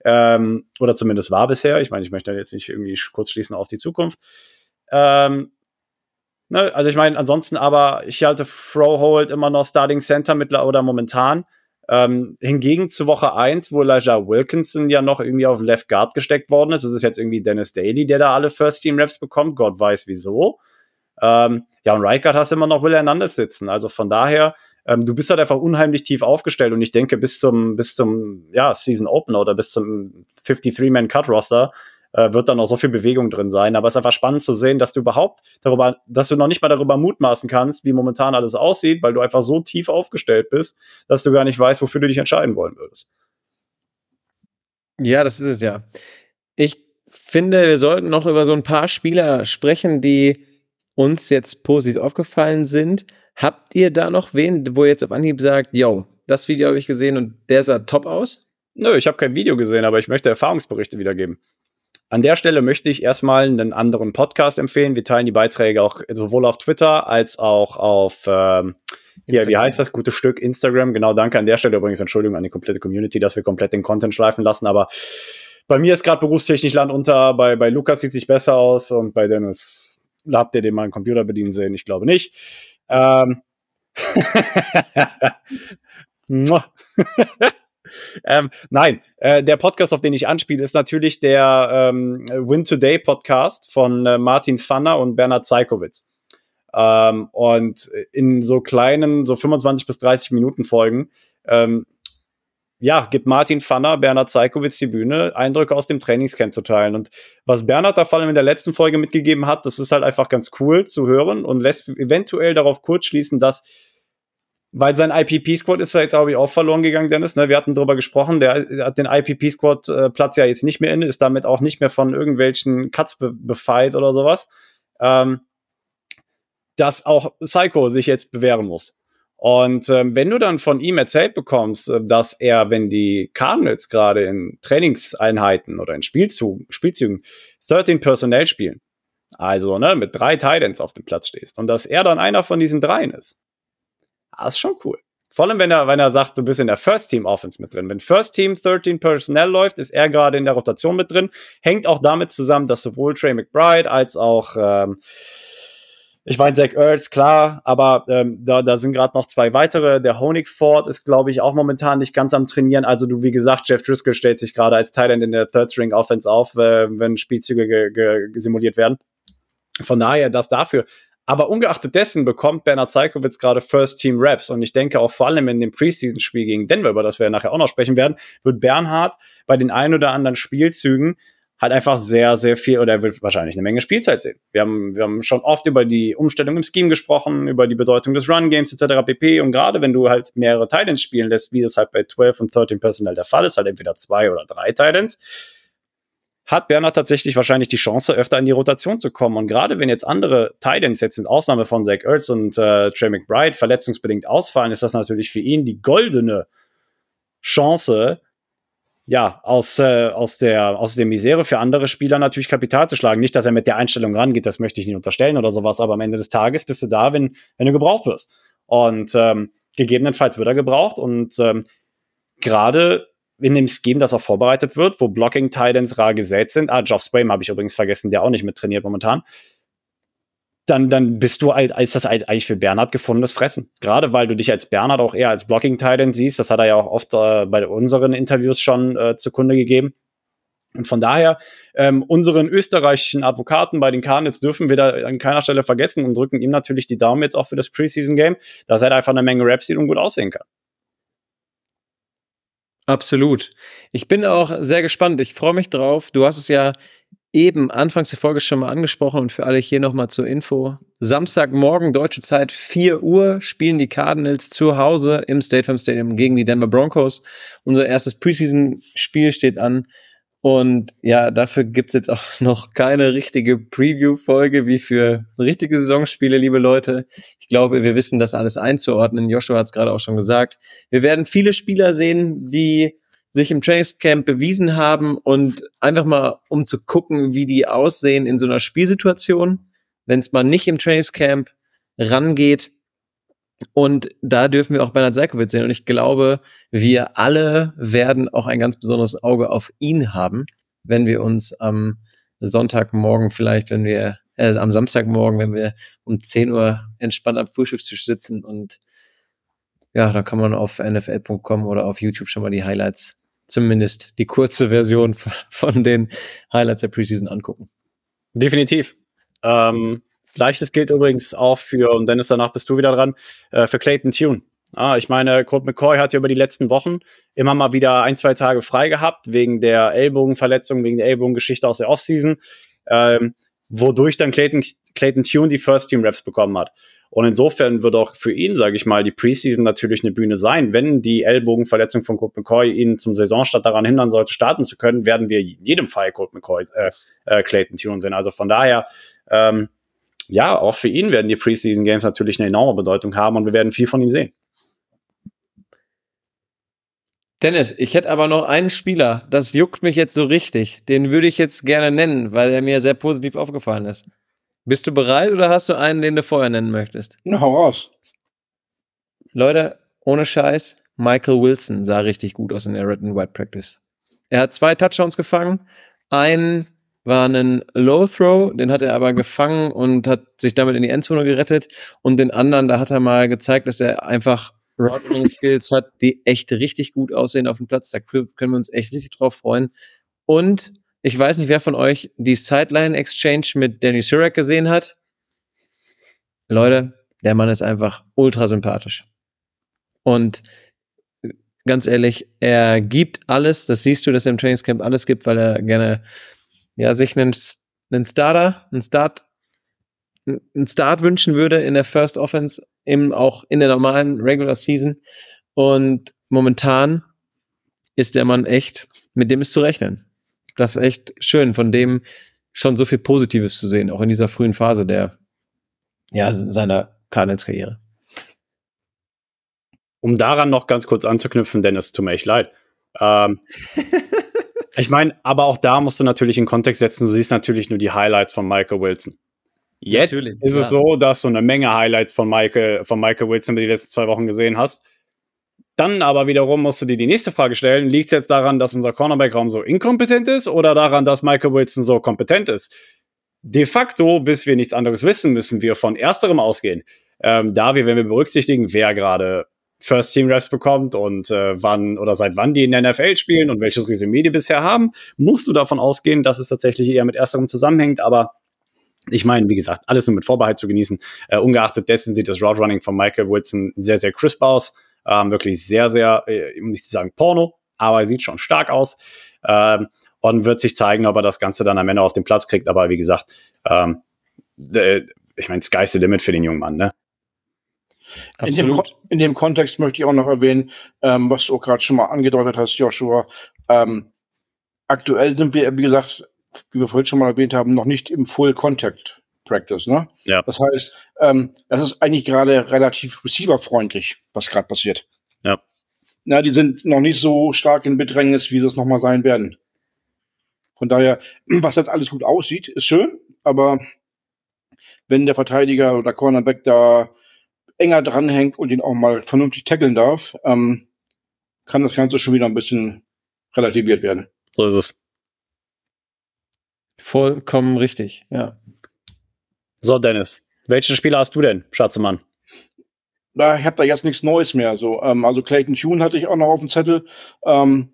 Ähm, oder zumindest war bisher. Ich meine, ich möchte jetzt nicht irgendwie kurz schließen auf die Zukunft. Ähm, ne, also ich meine, ansonsten aber, ich halte Frohold immer noch Starting Center mittler oder momentan. Ähm, hingegen zu Woche 1, wo Elijah Wilkinson ja noch irgendwie auf Left Guard gesteckt worden ist, ist es jetzt irgendwie Dennis Daly, der da alle First Team Reps bekommt. Gott weiß wieso. Ähm, ja, und Right Guard hast immer noch Will Hernandez sitzen. Also von daher, ähm, du bist halt einfach unheimlich tief aufgestellt und ich denke, bis zum, bis zum ja, Season Opener oder bis zum 53-Man-Cut-Roster äh, wird da noch so viel Bewegung drin sein. Aber es ist einfach spannend zu sehen, dass du überhaupt darüber, dass du noch nicht mal darüber mutmaßen kannst, wie momentan alles aussieht, weil du einfach so tief aufgestellt bist, dass du gar nicht weißt, wofür du dich entscheiden wollen würdest. Ja, das ist es ja. Ich finde, wir sollten noch über so ein paar Spieler sprechen, die uns jetzt positiv aufgefallen sind. Habt ihr da noch wen, wo ihr jetzt auf Anhieb sagt, yo, das Video habe ich gesehen und der sah top aus? Nö, ich habe kein Video gesehen, aber ich möchte Erfahrungsberichte wiedergeben. An der Stelle möchte ich erstmal einen anderen Podcast empfehlen. Wir teilen die Beiträge auch sowohl auf Twitter als auch auf, ähm, hier, wie heißt das gute Stück? Instagram. Genau, danke an der Stelle übrigens. Entschuldigung an die komplette Community, dass wir komplett den Content schleifen lassen. Aber bei mir ist gerade berufstechnisch Land unter. Bei, bei Lukas sieht sich besser aus und bei Dennis habt ihr den mal einen Computer bedienen sehen? Ich glaube nicht. Ähm. ähm, nein, äh, der Podcast, auf den ich anspiele, ist natürlich der ähm, Win Today Podcast von äh, Martin Pfanner und Bernhard Zeikowitz. Ähm, und in so kleinen, so 25 bis 30 Minuten Folgen, ähm, ja, gibt Martin Pfanner, Bernhard Zeikowitz die Bühne, Eindrücke aus dem Trainingscamp zu teilen. Und was Bernhard da vor allem in der letzten Folge mitgegeben hat, das ist halt einfach ganz cool zu hören und lässt eventuell darauf kurz schließen, dass weil sein IPP-Squad ist ja jetzt, glaube ich, auch verloren gegangen, Dennis. Ne? Wir hatten drüber gesprochen, der, hat den IPP-Squad-Platz äh, ja jetzt nicht mehr inne, ist damit auch nicht mehr von irgendwelchen Cuts be befeit oder sowas. Ähm, dass auch Psycho sich jetzt bewähren muss. Und ähm, wenn du dann von ihm erzählt bekommst, äh, dass er, wenn die Cardinals gerade in Trainingseinheiten oder in Spielzügen, Spielzügen 13 Personell spielen, also ne, mit drei Titans auf dem Platz stehst und dass er dann einer von diesen dreien ist, ah, ist schon cool. Vor allem, wenn er, wenn er sagt, du bist in der First Team Offense mit drin. Wenn First Team 13 Personnel läuft, ist er gerade in der Rotation mit drin. Hängt auch damit zusammen, dass sowohl Trey McBride als auch, ähm, ich meine, Zach Ertz, klar, aber ähm, da, da sind gerade noch zwei weitere. Der Honigford ist, glaube ich, auch momentan nicht ganz am Trainieren. Also du, wie gesagt, Jeff Driscoll stellt sich gerade als Thailand in der Third String Offense auf, äh, wenn Spielzüge ge ge simuliert werden. Von daher, das dafür. Aber ungeachtet dessen bekommt Bernhard Zeikowitz gerade First Team Raps. Und ich denke auch vor allem in dem Preseason-Spiel gegen Denver, über das wir nachher auch noch sprechen werden, wird Bernhard bei den ein oder anderen Spielzügen halt einfach sehr, sehr viel oder er wird wahrscheinlich eine Menge Spielzeit sehen. Wir haben, wir haben schon oft über die Umstellung im Scheme gesprochen, über die Bedeutung des Run-Games etc. pp. Und gerade wenn du halt mehrere Titans spielen lässt, wie das halt bei 12 und 13 Personal der Fall ist, halt entweder zwei oder drei Titans, hat Bernhard tatsächlich wahrscheinlich die Chance, öfter in die Rotation zu kommen. Und gerade wenn jetzt andere Titans, jetzt in Ausnahme von Zach Ertz und äh, Trey McBride, verletzungsbedingt ausfallen, ist das natürlich für ihn die goldene Chance, ja, aus, äh, aus, der, aus der Misere für andere Spieler natürlich Kapital zu schlagen. Nicht, dass er mit der Einstellung rangeht, das möchte ich nicht unterstellen oder sowas, aber am Ende des Tages bist du da, wenn, wenn du gebraucht wirst. Und ähm, gegebenenfalls wird er gebraucht. Und ähm, gerade in dem Scheme, das auch vorbereitet wird, wo Blocking Titans rar gesät sind. Ah, Geoff Spam habe ich übrigens vergessen, der auch nicht mit trainiert momentan. Dann, dann bist du halt, ist das halt eigentlich für Bernhard gefundenes Fressen. Gerade weil du dich als Bernhard auch eher als Blocking Titan siehst. Das hat er ja auch oft äh, bei unseren Interviews schon äh, zugrunde gegeben. Und von daher, ähm, unseren österreichischen Advokaten bei den Cardinals dürfen wir da an keiner Stelle vergessen und drücken ihm natürlich die Daumen jetzt auch für das Preseason-Game, dass er einfach eine Menge Raps sieht und gut aussehen kann. Absolut. Ich bin auch sehr gespannt. Ich freue mich drauf. Du hast es ja eben anfangs der Folge schon mal angesprochen und für alle hier nochmal zur Info. Samstagmorgen, deutsche Zeit, 4 Uhr, spielen die Cardinals zu Hause im State Farm Stadium gegen die Denver Broncos. Unser erstes Preseason-Spiel steht an. Und ja, dafür gibt's jetzt auch noch keine richtige Preview-Folge wie für richtige Saisonspiele, liebe Leute. Ich glaube, wir wissen das alles einzuordnen. Joshua hat es gerade auch schon gesagt. Wir werden viele Spieler sehen, die sich im Trainingscamp bewiesen haben und einfach mal, um zu gucken, wie die aussehen in so einer Spielsituation, wenn es mal nicht im Trainingscamp rangeht, und da dürfen wir auch Bernhard Seikowitz sehen. Und ich glaube, wir alle werden auch ein ganz besonderes Auge auf ihn haben, wenn wir uns am Sonntagmorgen vielleicht, wenn wir, äh, am Samstagmorgen, wenn wir um 10 Uhr entspannt am Frühstückstisch sitzen und ja, dann kann man auf nfl.com oder auf YouTube schon mal die Highlights, zumindest die kurze Version von den Highlights der Preseason angucken. Definitiv. Ähm, Gleiches gilt übrigens auch für, und Dennis, danach bist du wieder dran, äh, für Clayton Tune. Ah, ich meine, Colt McCoy hat ja über die letzten Wochen immer mal wieder ein, zwei Tage frei gehabt, wegen der Ellbogenverletzung, wegen der Ellbogengeschichte aus der Offseason, ähm, wodurch dann Clayton, Clayton Tune die First Team Reps bekommen hat. Und insofern wird auch für ihn, sage ich mal, die Preseason natürlich eine Bühne sein. Wenn die Ellbogenverletzung von Colt McCoy ihn zum Saisonstart daran hindern sollte, starten zu können, werden wir in jedem Fall Colt McCoy, äh, äh, Clayton Tune sehen. Also von daher, ähm, ja, auch für ihn werden die Preseason Games natürlich eine enorme Bedeutung haben und wir werden viel von ihm sehen. Dennis, ich hätte aber noch einen Spieler, das juckt mich jetzt so richtig. Den würde ich jetzt gerne nennen, weil er mir sehr positiv aufgefallen ist. Bist du bereit oder hast du einen, den du vorher nennen möchtest? Na, hau raus. Leute, ohne Scheiß, Michael Wilson sah richtig gut aus in der Red and White Practice. Er hat zwei Touchdowns gefangen. Einen war ein Low Throw, den hat er aber gefangen und hat sich damit in die Endzone gerettet. Und den anderen, da hat er mal gezeigt, dass er einfach Rounding Skills hat, die echt richtig gut aussehen auf dem Platz. Da können wir uns echt richtig drauf freuen. Und ich weiß nicht, wer von euch die Sideline Exchange mit Danny Surak gesehen hat. Leute, der Mann ist einfach ultra sympathisch. Und ganz ehrlich, er gibt alles. Das siehst du, dass er im Trainingscamp alles gibt, weil er gerne ja, sich einen, einen Starter, einen Start, einen Start wünschen würde in der First Offense, eben auch in der normalen Regular Season. Und momentan ist der Mann echt, mit dem ist zu rechnen. Das ist echt schön, von dem schon so viel Positives zu sehen, auch in dieser frühen Phase der, ja, seiner Cardinals-Karriere. Um daran noch ganz kurz anzuknüpfen, Dennis, tut mir echt leid. Ähm, ich meine, aber auch da musst du natürlich in Kontext setzen. Du siehst natürlich nur die Highlights von Michael Wilson. Jetzt natürlich, ist ja. es so, dass du eine Menge Highlights von Michael, von Michael Wilson die letzten zwei Wochen gesehen hast. Dann aber wiederum musst du dir die nächste Frage stellen: Liegt es jetzt daran, dass unser Cornerback-Raum so inkompetent ist oder daran, dass Michael Wilson so kompetent ist? De facto, bis wir nichts anderes wissen, müssen wir von ersterem ausgehen. Ähm, da wir, wenn wir berücksichtigen, wer gerade First Team Refs bekommt und äh, wann oder seit wann die in der NFL spielen und welches Resümee die bisher haben, musst du davon ausgehen, dass es tatsächlich eher mit ersterem zusammenhängt. Aber ich meine, wie gesagt, alles nur mit Vorbehalt zu genießen. Äh, ungeachtet dessen sieht das Route Running von Michael Wilson sehr, sehr crisp aus. Ähm, wirklich sehr, sehr, äh, um nicht zu sagen Porno, aber er sieht schon stark aus. Ähm, und wird sich zeigen, ob er das Ganze dann am Ende auf den Platz kriegt. Aber wie gesagt, ähm, ich meine, sky's the limit für den jungen Mann, ne? In dem, in dem, Kontext möchte ich auch noch erwähnen, ähm, was du gerade schon mal angedeutet hast, Joshua. Ähm, aktuell sind wir, wie gesagt, wie wir vorhin schon mal erwähnt haben, noch nicht im Full Contact Practice. Ne? Ja. Das heißt, ähm, das ist eigentlich gerade relativ receiverfreundlich, was gerade passiert. Ja. Na, die sind noch nicht so stark in Bedrängnis, wie sie es nochmal sein werden. Von daher, was jetzt alles gut aussieht, ist schön, aber wenn der Verteidiger oder Cornerback da enger dranhängt und ihn auch mal vernünftig tackeln darf, ähm, kann das Ganze schon wieder ein bisschen relativiert werden. So ist es. Vollkommen richtig, ja. So, Dennis, welchen Spieler hast du denn, Schatzemann? Na, ich habe da jetzt nichts Neues mehr. So, ähm, also Clayton Tune hatte ich auch noch auf dem Zettel. Ähm,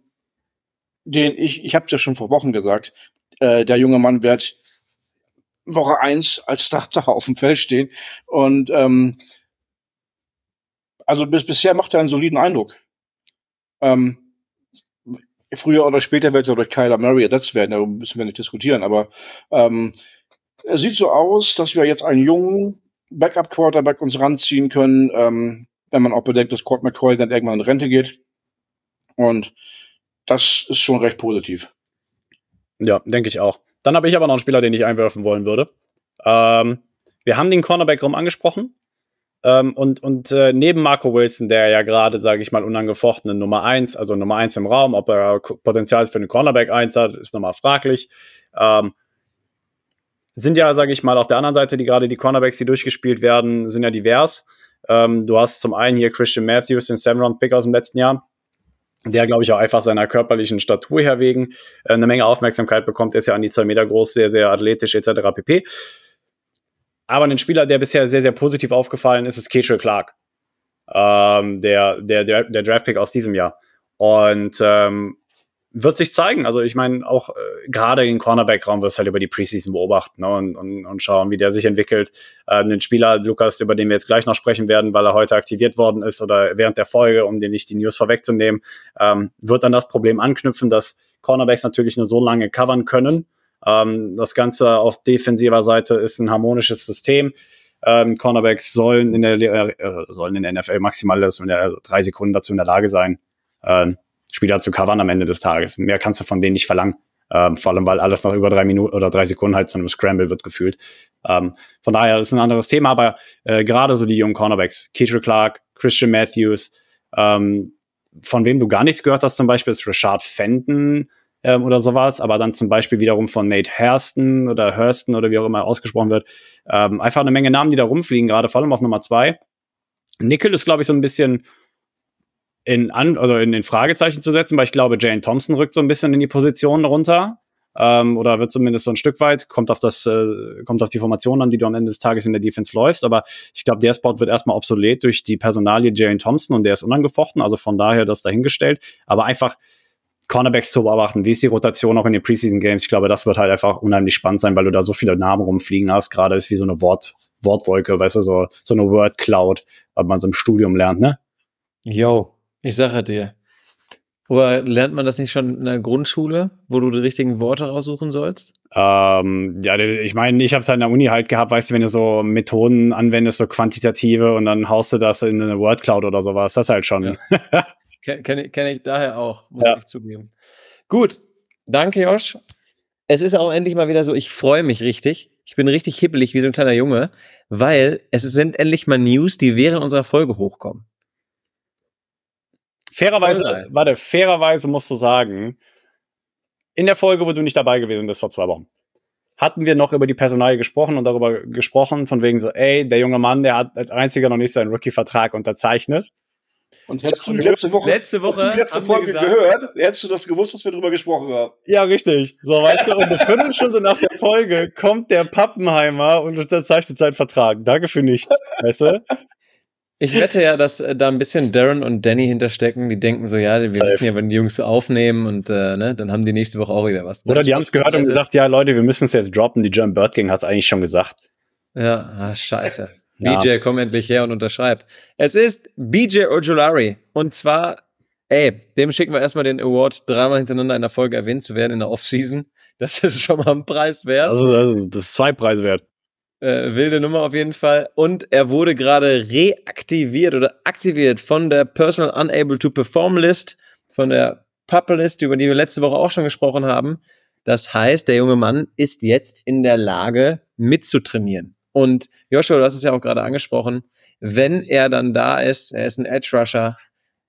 den ich, ich habe es ja schon vor Wochen gesagt, äh, der junge Mann wird Woche eins als Starter auf dem Feld stehen. Und ähm, also bis, bisher macht er einen soliden Eindruck. Ähm, früher oder später wird er durch Kyler Murray ersetzt werden, darüber müssen wir nicht diskutieren, aber ähm, es sieht so aus, dass wir jetzt einen jungen Backup-Quarterback uns ranziehen können, ähm, wenn man auch bedenkt, dass Court McCoy dann irgendwann in Rente geht. Und das ist schon recht positiv. Ja, denke ich auch. Dann habe ich aber noch einen Spieler, den ich einwerfen wollen würde. Ähm, wir haben den Cornerback-Raum angesprochen. Ähm, und und äh, neben Marco Wilson, der ja gerade, sage ich mal, unangefochtene Nummer 1, also Nummer 1 im Raum, ob er Potenzial für einen Cornerback 1 hat, ist nochmal fraglich. Ähm, sind ja, sage ich mal, auf der anderen Seite, die gerade die Cornerbacks, die durchgespielt werden, sind ja divers. Ähm, du hast zum einen hier Christian Matthews, den Seven-Round-Pick aus dem letzten Jahr, der, glaube ich, auch einfach seiner körperlichen Statur her wegen äh, eine Menge Aufmerksamkeit bekommt. Er ist ja an die zwei Meter groß, sehr, sehr athletisch etc. pp. Aber ein Spieler, der bisher sehr, sehr positiv aufgefallen ist, ist Ketrill Clark. Ähm, der, der, der, der Draftpick aus diesem Jahr. Und ähm, wird sich zeigen. Also ich meine, auch äh, gerade im Cornerback-Raum wirst du halt über die Preseason beobachten ne, und, und, und schauen, wie der sich entwickelt. Ähm, den Spieler, Lukas, über den wir jetzt gleich noch sprechen werden, weil er heute aktiviert worden ist oder während der Folge, um den nicht die News vorwegzunehmen, ähm, wird dann das Problem anknüpfen, dass Cornerbacks natürlich nur so lange covern können, ähm, das Ganze auf defensiver Seite ist ein harmonisches System. Ähm, Cornerbacks sollen in der äh, sollen in der NFL maximal drei Sekunden dazu in der Lage sein, äh, Spieler zu covern am Ende des Tages. Mehr kannst du von denen nicht verlangen. Ähm, vor allem, weil alles noch über drei Minuten oder drei Sekunden halt zu einem Scramble wird gefühlt. Ähm, von daher ist ein anderes Thema, aber äh, gerade so die jungen Cornerbacks, Keitra Clark, Christian Matthews, ähm, von wem du gar nichts gehört hast, zum Beispiel ist Richard Fenton ähm, oder sowas, aber dann zum Beispiel wiederum von Nate Hairston oder Hurston oder wie auch immer ausgesprochen wird. Ähm, einfach eine Menge Namen, die da rumfliegen, gerade vor allem auf Nummer zwei. Nickel ist, glaube ich, so ein bisschen in, an, also in den Fragezeichen zu setzen, weil ich glaube, Jane Thompson rückt so ein bisschen in die Position runter. Ähm, oder wird zumindest so ein Stück weit, kommt auf das, äh, kommt auf die Formation an, die du am Ende des Tages in der Defense läufst. Aber ich glaube, der Spot wird erstmal obsolet durch die Personalie Jane Thompson und der ist unangefochten, also von daher das dahingestellt. Aber einfach Cornerbacks zu beobachten, wie ist die Rotation auch in den Preseason Games? Ich glaube, das wird halt einfach unheimlich spannend sein, weil du da so viele Namen rumfliegen hast. Gerade ist wie so eine Wort, Wortwolke, weißt du, so, so eine Word Cloud, was man so im Studium lernt, ne? Yo, ich sage dir. Oder lernt man das nicht schon in der Grundschule, wo du die richtigen Worte raussuchen sollst? Ähm, ja, ich meine, ich habe es halt in der Uni halt gehabt, weißt du, wenn du so Methoden anwendest, so quantitative und dann haust du das in eine Word Cloud oder sowas, das halt schon. Ja. Kenne kenn ich daher auch, muss ja. ich zugeben. Gut, danke Josh. Es ist auch endlich mal wieder so, ich freue mich richtig. Ich bin richtig hibbelig wie so ein kleiner Junge, weil es sind endlich mal News, die während unserer Folge hochkommen. Fairerweise, warte, fairerweise musst du sagen, in der Folge, wo du nicht dabei gewesen bist vor zwei Wochen, hatten wir noch über die Personalie gesprochen und darüber gesprochen, von wegen so, ey, der junge Mann, der hat als einziger noch nicht seinen Rookie-Vertrag unterzeichnet. Und hättest du letzte Woche, letzte Woche die letzte Folge gehört, hättest du das gewusst, was wir darüber gesprochen haben. Ja, richtig. So, weißt du, und eine Viertelstunde nach der Folge kommt der Pappenheimer und unterzeichnet seinen Vertrag. Danke für nichts, weißt du? Ich wette ja, dass äh, da ein bisschen Darren und Danny hinterstecken. Die denken so, ja, wir Safe. wissen ja, wenn die Jungs aufnehmen und äh, ne, dann haben die nächste Woche auch wieder was. Oder die haben es gehört und gesagt, ja, Leute, wir müssen es jetzt droppen. Die German Bird Gang hat es eigentlich schon gesagt. Ja, ah, scheiße. Ja. BJ, komm endlich her und unterschreib. Es ist BJ Ojolari. Und zwar, ey, dem schicken wir erstmal den Award, dreimal hintereinander in der Folge erwähnt zu werden in der Offseason. Das ist schon mal ein Preis wert. Also, also das ist zwei Preise wert. Äh, wilde Nummer auf jeden Fall. Und er wurde gerade reaktiviert oder aktiviert von der Personal Unable to Perform List, von der List, über die wir letzte Woche auch schon gesprochen haben. Das heißt, der junge Mann ist jetzt in der Lage, mitzutrainieren. Und Joshua, du hast es ja auch gerade angesprochen, wenn er dann da ist, er ist ein Edge Rusher,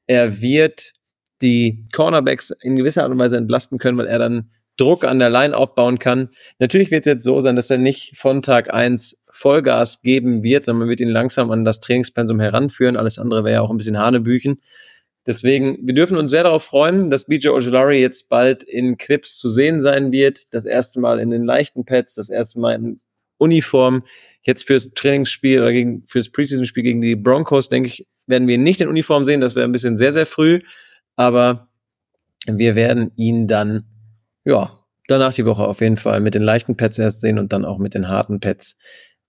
er wird die Cornerbacks in gewisser Art und Weise entlasten können, weil er dann Druck an der Line aufbauen kann. Natürlich wird es jetzt so sein, dass er nicht von Tag eins Vollgas geben wird, sondern man wird ihn langsam an das Trainingspensum heranführen. Alles andere wäre ja auch ein bisschen Hanebüchen. Deswegen, wir dürfen uns sehr darauf freuen, dass BJ Ojolari jetzt bald in Clips zu sehen sein wird. Das erste Mal in den leichten Pads, das erste Mal in Uniform. Jetzt fürs Trainingsspiel oder gegen, fürs Preseason-Spiel gegen die Broncos, denke ich, werden wir ihn nicht in Uniform sehen. Das wäre ein bisschen sehr, sehr früh. Aber wir werden ihn dann ja, danach die Woche auf jeden Fall mit den leichten Pads erst sehen und dann auch mit den harten Pads,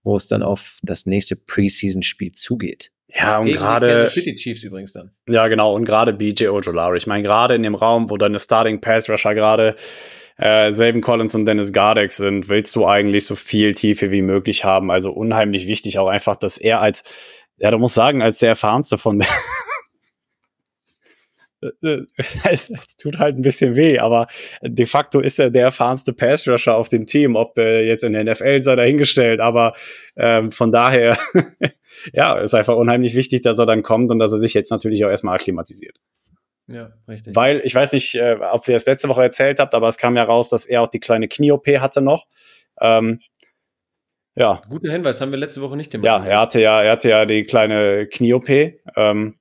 wo es dann auf das nächste Preseason-Spiel zugeht. Ja, und gerade. City Chiefs übrigens dann. Ja, genau. Und gerade BJ Ojolari. Ich meine, gerade in dem Raum, wo deine Starting Pass Rusher gerade äh, Selben Collins und Dennis Gardeck sind, willst du eigentlich so viel Tiefe wie möglich haben. Also unheimlich wichtig auch einfach, dass er als, ja, du musst sagen, als der erfahrenste von der, es, es, tut halt ein bisschen weh, aber de facto ist er der erfahrenste Pass-Rusher auf dem Team, ob äh, jetzt in der NFL sei dahingestellt, aber ähm, von daher, ja, ist einfach unheimlich wichtig, dass er dann kommt und dass er sich jetzt natürlich auch erstmal akklimatisiert. Ja, richtig. Weil, ich weiß nicht, äh, ob ihr es letzte Woche erzählt habt, aber es kam ja raus, dass er auch die kleine Knie-OP hatte noch. Ähm, ja. Guter Hinweis, haben wir letzte Woche nicht gemacht. Ja, er hatte ja, er hatte ja die kleine Knie-OP. Ähm,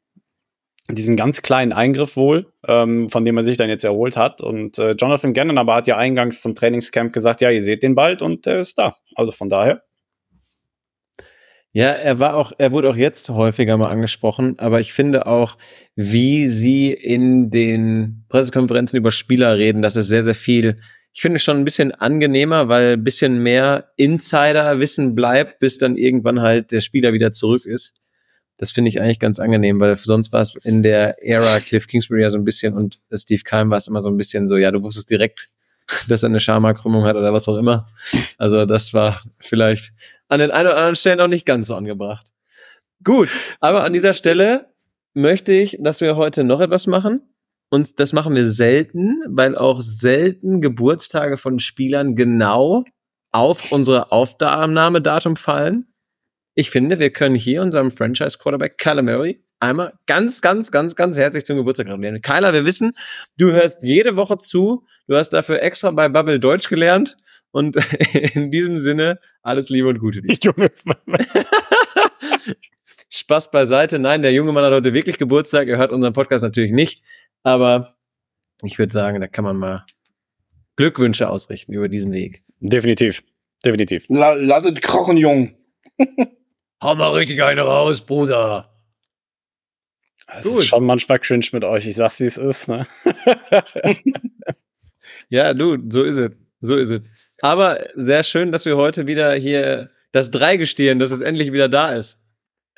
diesen ganz kleinen Eingriff wohl, ähm, von dem er sich dann jetzt erholt hat. Und äh, Jonathan Gannon aber hat ja eingangs zum Trainingscamp gesagt, ja, ihr seht den bald und er ist da. Also von daher. Ja, er war auch, er wurde auch jetzt häufiger mal angesprochen, aber ich finde auch, wie sie in den Pressekonferenzen über Spieler reden, das ist sehr, sehr viel. Ich finde schon ein bisschen angenehmer, weil ein bisschen mehr Insider-Wissen bleibt, bis dann irgendwann halt der Spieler wieder zurück ist. Das finde ich eigentlich ganz angenehm, weil sonst war es in der Ära Cliff Kingsbury ja so ein bisschen und Steve Keim war es immer so ein bisschen so, ja, du wusstest direkt, dass er eine Schamhaarkrümmung hat oder was auch immer. Also das war vielleicht an den ein oder anderen Stellen auch nicht ganz so angebracht. Gut, aber an dieser Stelle möchte ich, dass wir heute noch etwas machen. Und das machen wir selten, weil auch selten Geburtstage von Spielern genau auf unsere Aufnahmedatum fallen. Ich finde, wir können hier unserem Franchise-Quarterback Kyler Murray einmal ganz, ganz, ganz, ganz herzlich zum Geburtstag gratulieren. Kyla, wir wissen, du hörst jede Woche zu. Du hast dafür extra bei Bubble Deutsch gelernt. Und in diesem Sinne, alles Liebe und Gute dir. Junge, Spaß beiseite. Nein, der junge Mann hat heute wirklich Geburtstag. Er hört unseren Podcast natürlich nicht. Aber ich würde sagen, da kann man mal Glückwünsche ausrichten über diesen Weg. definitiv. Definitiv. La, lasset krochen, Jung. Hau mal richtig eine raus, Bruder. Es ist schon manchmal cringe mit euch. Ich sag's, wie es ist. Ne? Ja, du, so ist es. So ist es. Aber sehr schön, dass wir heute wieder hier das Dreigestirn, dass es endlich wieder da ist.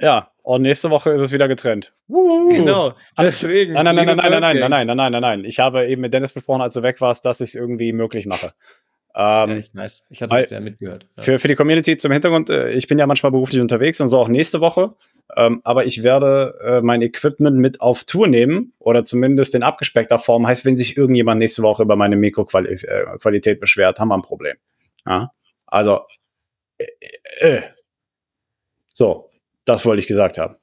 ja, und nächste Woche ist es wieder getrennt. Genau. Deswegen. Nein, nein, nein, nein, nein, nein, nein, nein, nein, nein, nein. Ich habe eben mit Dennis besprochen, als du weg warst, dass ich es irgendwie möglich mache. Ja, Ähm, echt nice. Ich hatte das ja mitgehört. Ja. für, für die Community zum Hintergrund, äh, ich bin ja manchmal beruflich unterwegs und so auch nächste Woche. Ähm, aber ich werde äh, mein Equipment mit auf Tour nehmen oder zumindest in abgespeckter Form. Heißt, wenn sich irgendjemand nächste Woche über meine Mikroqualität äh, beschwert, haben wir ein Problem. Ja? Also, äh, äh. so, das wollte ich gesagt haben.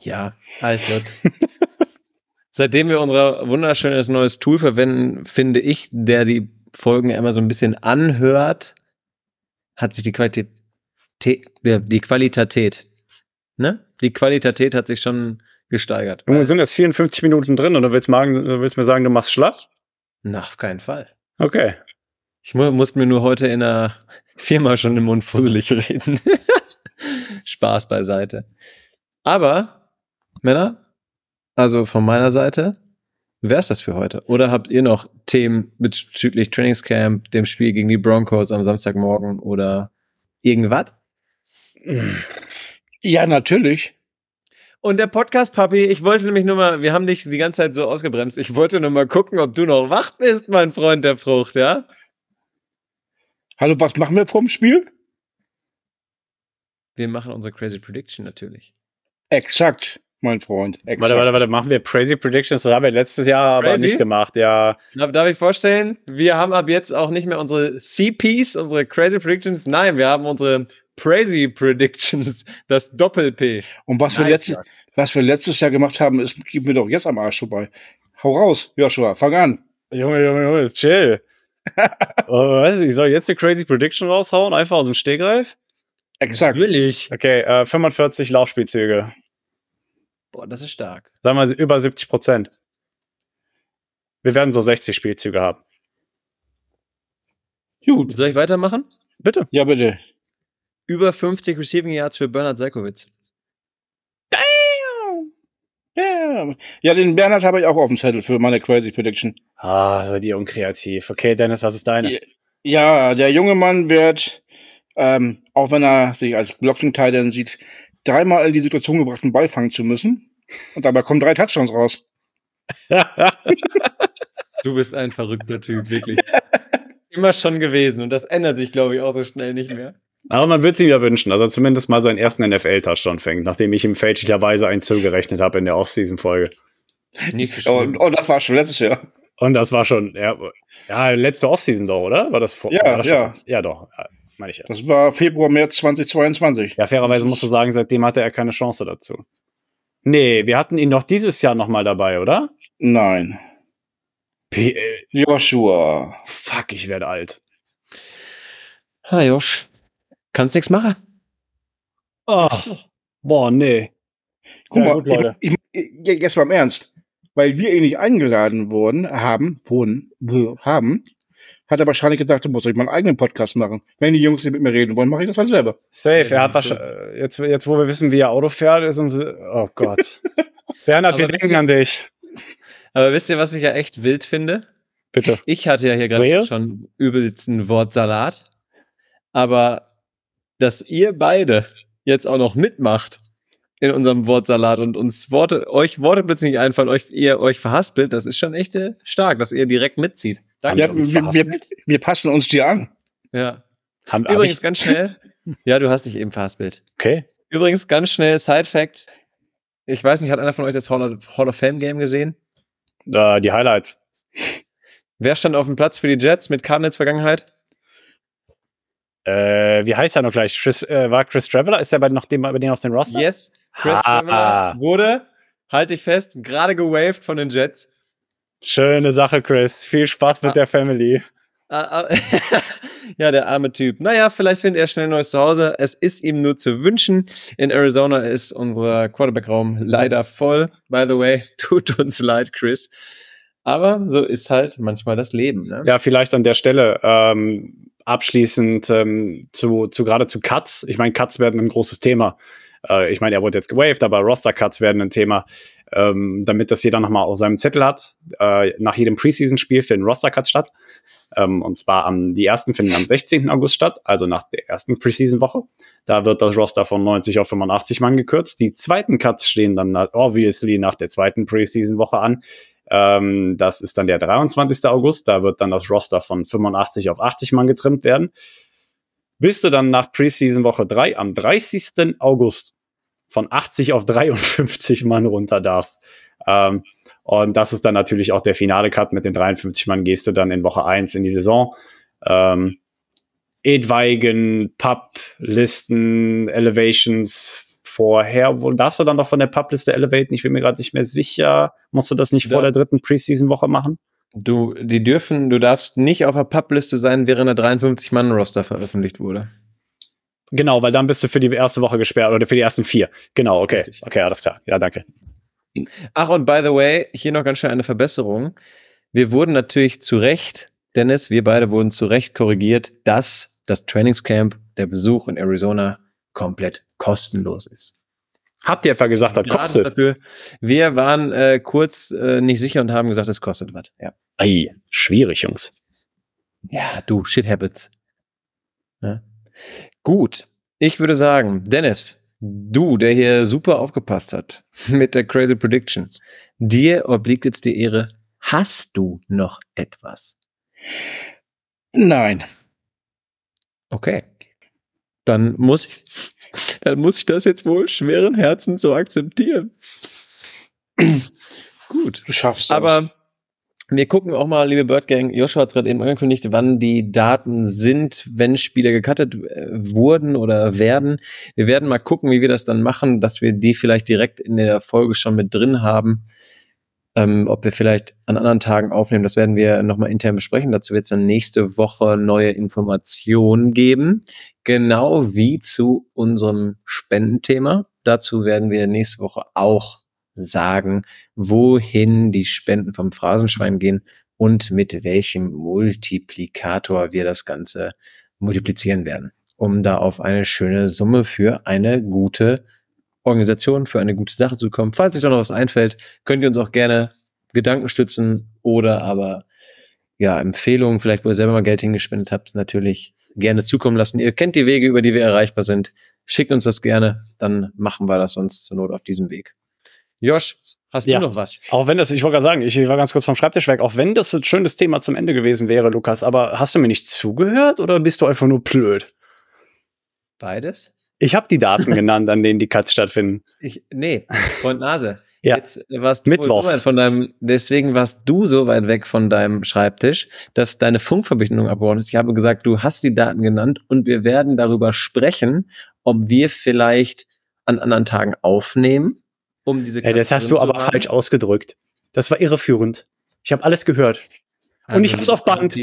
Ja, alles gut. Seitdem wir unser wunderschönes neues Tool verwenden, finde ich, der die Folgen immer so ein bisschen anhört, hat sich die Qualität, die Qualität, ne? Die Qualität hat sich schon gesteigert. Wir sind jetzt 54 Minuten drin und du willst, magen, du willst mir sagen, du machst schlapp? Na, auf keinen Fall. Okay. Ich mu muss mir nur heute in der Firma schon im Mund fusselig reden. Spaß beiseite. Aber, Männer, also von meiner Seite, wäre es das für heute. Oder habt ihr noch Themen bezüglich Trainingscamp, dem Spiel gegen die Broncos am Samstagmorgen oder irgendwas? Ja, natürlich. Und der Podcast, Papi, ich wollte nämlich nur mal, wir haben dich die ganze Zeit so ausgebremst. Ich wollte nur mal gucken, ob du noch wach bist, mein Freund der Frucht, ja? Hallo, was machen wir vorm Spiel? Wir machen unsere Crazy Prediction natürlich. Exakt, mein Freund. Exakt. Warte, warte, warte, machen wir Crazy Predictions? Das haben wir letztes Jahr aber Crazy? nicht gemacht, ja. Darf, darf ich vorstellen, wir haben ab jetzt auch nicht mehr unsere CPs, unsere Crazy Predictions. Nein, wir haben unsere Crazy Predictions, das Doppel-P. Und was, wir Nice. letztes, was wir letztes Jahr gemacht haben, ist, gib mir doch jetzt am Arsch vorbei. Hau raus, Joshua, fang an. Junge, Junge, Junge, chill. oh, weiß ich, ich soll jetzt die Crazy Prediction raushauen, einfach aus dem Stegreif? Exakt. Natürlich. Okay, äh, 45 Laufspielzüge. Boah, das ist stark. Sagen wir über 70 Prozent. Wir werden so 60 Spielzüge haben. Gut. Soll ich weitermachen? Bitte. Ja, bitte. Über 50 Receiving Yards für Bernhard Seikowitz. Ja, ja den Bernhard habe ich auch auf dem Zettel für meine Crazy Prediction. Ah, seid ihr unkreativ. Okay, Dennis, was ist deine? Ja. Ja, der junge Mann wird, ähm, auch wenn er sich als Blocking-Titan sieht, dreimal in die Situation gebracht, einen Ball fangen zu müssen. Und dabei kommen drei Touchdowns raus. Du bist ein verrückter Typ, wirklich. Immer schon gewesen und das ändert sich, glaube ich, auch so schnell nicht mehr. Aber man wird es ihm ja wünschen, dass er zumindest mal seinen ersten NFL-Touchdown fängt, nachdem ich ihm fälschlicherweise einen zugerechnet habe in der Off-Season-Folge. Nicht so Oh, schlimm. oh, das war schon letztes Jahr. Und das war schon, ja, ja letzte Off-Season doch, oder? War das vor? Ja, war das schon ja. vor- Ja, doch, meine ich ja. Das war Februar, März 2022. Ja, fairerweise musst du sagen, seitdem hatte er keine Chance dazu. Nee, wir hatten ihn noch dieses Jahr nochmal dabei, oder? Nein. P äh, Joshua. fuck, ich werde alt. Ha, Josh. Kannst nichts machen. Oh, boah, nee. Guck Ja, mal, gut, Leute. Ich, ich, ich- jetzt mal im Ernst. Weil wir ihn nicht eingeladen wurden, haben, wurden, haben, hat er wahrscheinlich gedacht, da muss ich meinen eigenen Podcast machen. Wenn die Jungs nicht mit mir reden wollen, mache ich das halt selber. Safe, er hat wahrscheinlich, jetzt, jetzt wo wir wissen, wie er Auto fährt, ist uns, oh Gott. Bernhard, wir Aber denken an dich. Aber wisst ihr, was ich ja echt wild finde? Bitte. Ich hatte ja hier gerade schon übelsten Wortsalat. Aber dass ihr beide jetzt auch noch mitmacht in unserem Wortsalat und uns Worte, euch Worte plötzlich nicht einfallen, euch, ihr euch verhaspelt, das ist schon echt äh, stark, dass ihr direkt mitzieht. Haben Ja, wir wir, wir, passen uns dir an. Ja. Haben, hab Übrigens ich, ganz schnell. Ja, du hast dich eben verhaspelt. okay. Übrigens ganz schnell, Side Fact. Ich weiß nicht, hat einer von euch das Hall of, Hall of Fame Game gesehen? Äh, die Highlights. Wer stand auf dem Platz für die Jets mit Cardinals Vergangenheit? Äh, wie heißt er noch gleich? Chris, äh, war Chris Traveller? Ist er bei, noch dem, bei denen auf den Roster? Yes, Chris Ah. Traveller wurde, halte ich fest, gerade gewaved von den Jets. Schöne Sache, Chris. Viel Spaß mit Ah. der Family. Ah, ah, ja, der arme Typ. Naja, vielleicht findet er schnell ein neues Zuhause. Es ist ihm nur zu wünschen. In Arizona ist unser Quarterback-Raum leider voll. By the way, tut uns leid, Chris. Aber so ist halt manchmal das Leben. Ne? Ja, vielleicht an der Stelle ähm, abschließend ähm, zu, zu gerade zu Cuts. Ich meine, Cuts werden ein großes Thema. Äh, ich meine, er wurde jetzt gewaved, aber Roster-Cuts werden ein Thema. Ähm, damit das jeder nochmal auf seinem Zettel hat. Äh, nach jedem Preseason-Spiel finden Roster-Cuts statt. Ähm, und zwar am, die ersten finden am 16. August statt, also nach der ersten Preseason-Woche. Da wird das Roster von 90 auf 85 Mann gekürzt. Die zweiten Cuts stehen dann obviously nach der zweiten Preseason-Woche an. Ähm, das ist dann der 23. August. Da wird dann das Roster von 85 auf 80 Mann getrimmt werden. Bis du dann nach Preseason Woche 3 am 30. August von 80 auf 53 Mann runter darfst. Ähm, und das ist dann natürlich auch der finale Cut. Mit den 53 Mann gehst du dann in Woche 1 in die Saison. Ähm, etwaigen Pub-Listen, Elevations vorher. Wo darfst du dann noch von der Pub-Liste elevaten? Ich bin mir gerade nicht mehr sicher. Musst du das nicht vor Ja. der dritten Preseason-Woche machen? Du, die dürfen, du darfst nicht auf der Publiste sein, während der 53-Mann-Roster veröffentlicht wurde. Genau, weil dann bist du für die erste Woche gesperrt oder für die ersten vier. Genau, okay. Richtig. Okay, alles klar. Ja, danke. Ach, und by the way, hier noch ganz schnell eine Verbesserung. Wir wurden natürlich zu Recht, Dennis, wir beide wurden zu Recht korrigiert, dass das Trainingscamp, der Besuch in Arizona komplett kostenlos ist. Habt ihr etwa gesagt, das kostet? Dafür, wir waren äh, kurz äh, nicht sicher und haben gesagt, es kostet was. Ja. Ei, schwierig, Jungs. ja, du, shit happens. Ja. Gut, ich würde sagen, Dennis, du, der hier super aufgepasst hat mit der Crazy Prediction, dir obliegt jetzt die Ehre, hast du noch etwas? Nein. Okay. Dann muss ich, dann muss ich das jetzt wohl schweren Herzen so akzeptieren. Gut. Du schaffst das. Aber wir gucken auch mal, liebe Bird Gang, Joshua hat gerade eben angekündigt, wann die Daten sind, wenn Spieler gecuttet äh, wurden oder werden. Wir werden mal gucken, wie wir das dann machen, dass wir die vielleicht direkt in der Folge schon mit drin haben. Ähm, ob wir vielleicht an anderen Tagen aufnehmen, das werden wir nochmal intern besprechen. Dazu wird es dann nächste Woche neue Informationen geben. Genau wie zu unserem Spendenthema. Dazu werden wir nächste Woche auch sagen, wohin die Spenden vom Phrasenschwein gehen und mit welchem Multiplikator wir das Ganze multiplizieren werden, um da auf eine schöne Summe für eine gute Organisation, für eine gute Sache zu kommen. Falls euch da noch was einfällt, könnt ihr uns auch gerne Gedanken stützen oder aber ja, Empfehlungen, vielleicht wo ihr selber mal Geld hingespendet habt, natürlich gerne zukommen lassen. Ihr kennt die Wege, über die wir erreichbar sind. Schickt uns das gerne, dann machen wir das sonst zur Not auf diesem Weg. Josh, hast Ja. du noch was? Auch wenn das, ich wollte gerade sagen, ich war ganz kurz vom Schreibtisch weg, auch wenn das ein schönes Thema zum Ende gewesen wäre, Lukas, aber hast du mir nicht zugehört oder bist du einfach nur blöd? Beides? Ich habe die Daten genannt, an denen die Cuts stattfinden. Ich, nee, Freund Nase. Ja. Jetzt warst du so Mittwochs. weit von deinem, deswegen warst du so weit weg von deinem Schreibtisch, dass deine Funkverbindung abgebrochen ist. Ich habe gesagt, du hast die Daten genannt und wir werden darüber sprechen, ob wir vielleicht an anderen Tagen aufnehmen, um diese Ja, das hast du aber haben. falsch ausgedrückt. Das war irreführend. Ich habe alles gehört. Und ich hab's auf Band.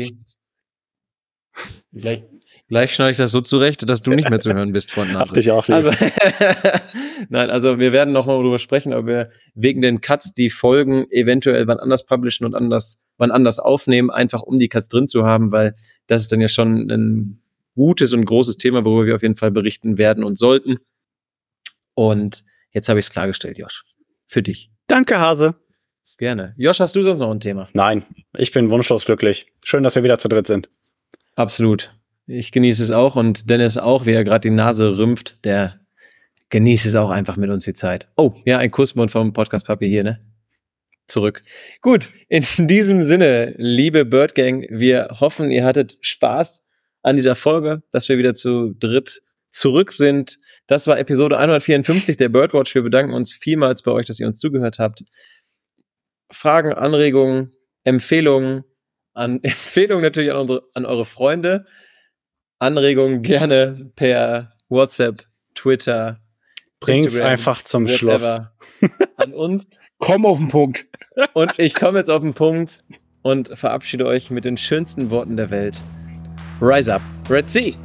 Gleich, gleich schneide ich das so zurecht, dass du nicht mehr zu hören bist, Freund Nase. Ich auch. Also, nein, also wir werden noch mal darüber sprechen, ob wir wegen den Cuts die Folgen eventuell wann anders publishen und anders, wann anders aufnehmen, einfach um die Cuts drin zu haben, weil das ist dann ja schon ein gutes und großes Thema, worüber wir auf jeden Fall berichten werden und sollten. Und jetzt habe ich es klargestellt, Josh. Für dich. Danke, Hase. Gerne. Josh, hast du sonst noch ein Thema? Nein, ich bin wunschlos glücklich. Schön, dass wir wieder zu dritt sind. Absolut. Ich genieße es auch und Dennis auch, wie er gerade die Nase rümpft, der genießt es auch einfach mit uns die Zeit. Oh, ja, ein Kussmund vom Podcast Papi hier, ne? Zurück. Gut, in diesem Sinne, liebe Bird Gang, wir hoffen, ihr hattet Spaß an dieser Folge, dass wir wieder zu dritt zurück sind. Das war Episode 154 der Birdwatch. Wir bedanken uns vielmals bei euch, dass ihr uns zugehört habt. Fragen, Anregungen, Empfehlungen, an Empfehlungen natürlich an, unsere, an eure Freunde, Anregungen gerne per WhatsApp, Twitter, Bring's Instagram, einfach zum Schluss. whatever an uns. Komm auf den Punkt. Und ich komme jetzt auf den Punkt und verabschiede euch mit den schönsten Worten der Welt. Rise up, Red Sea.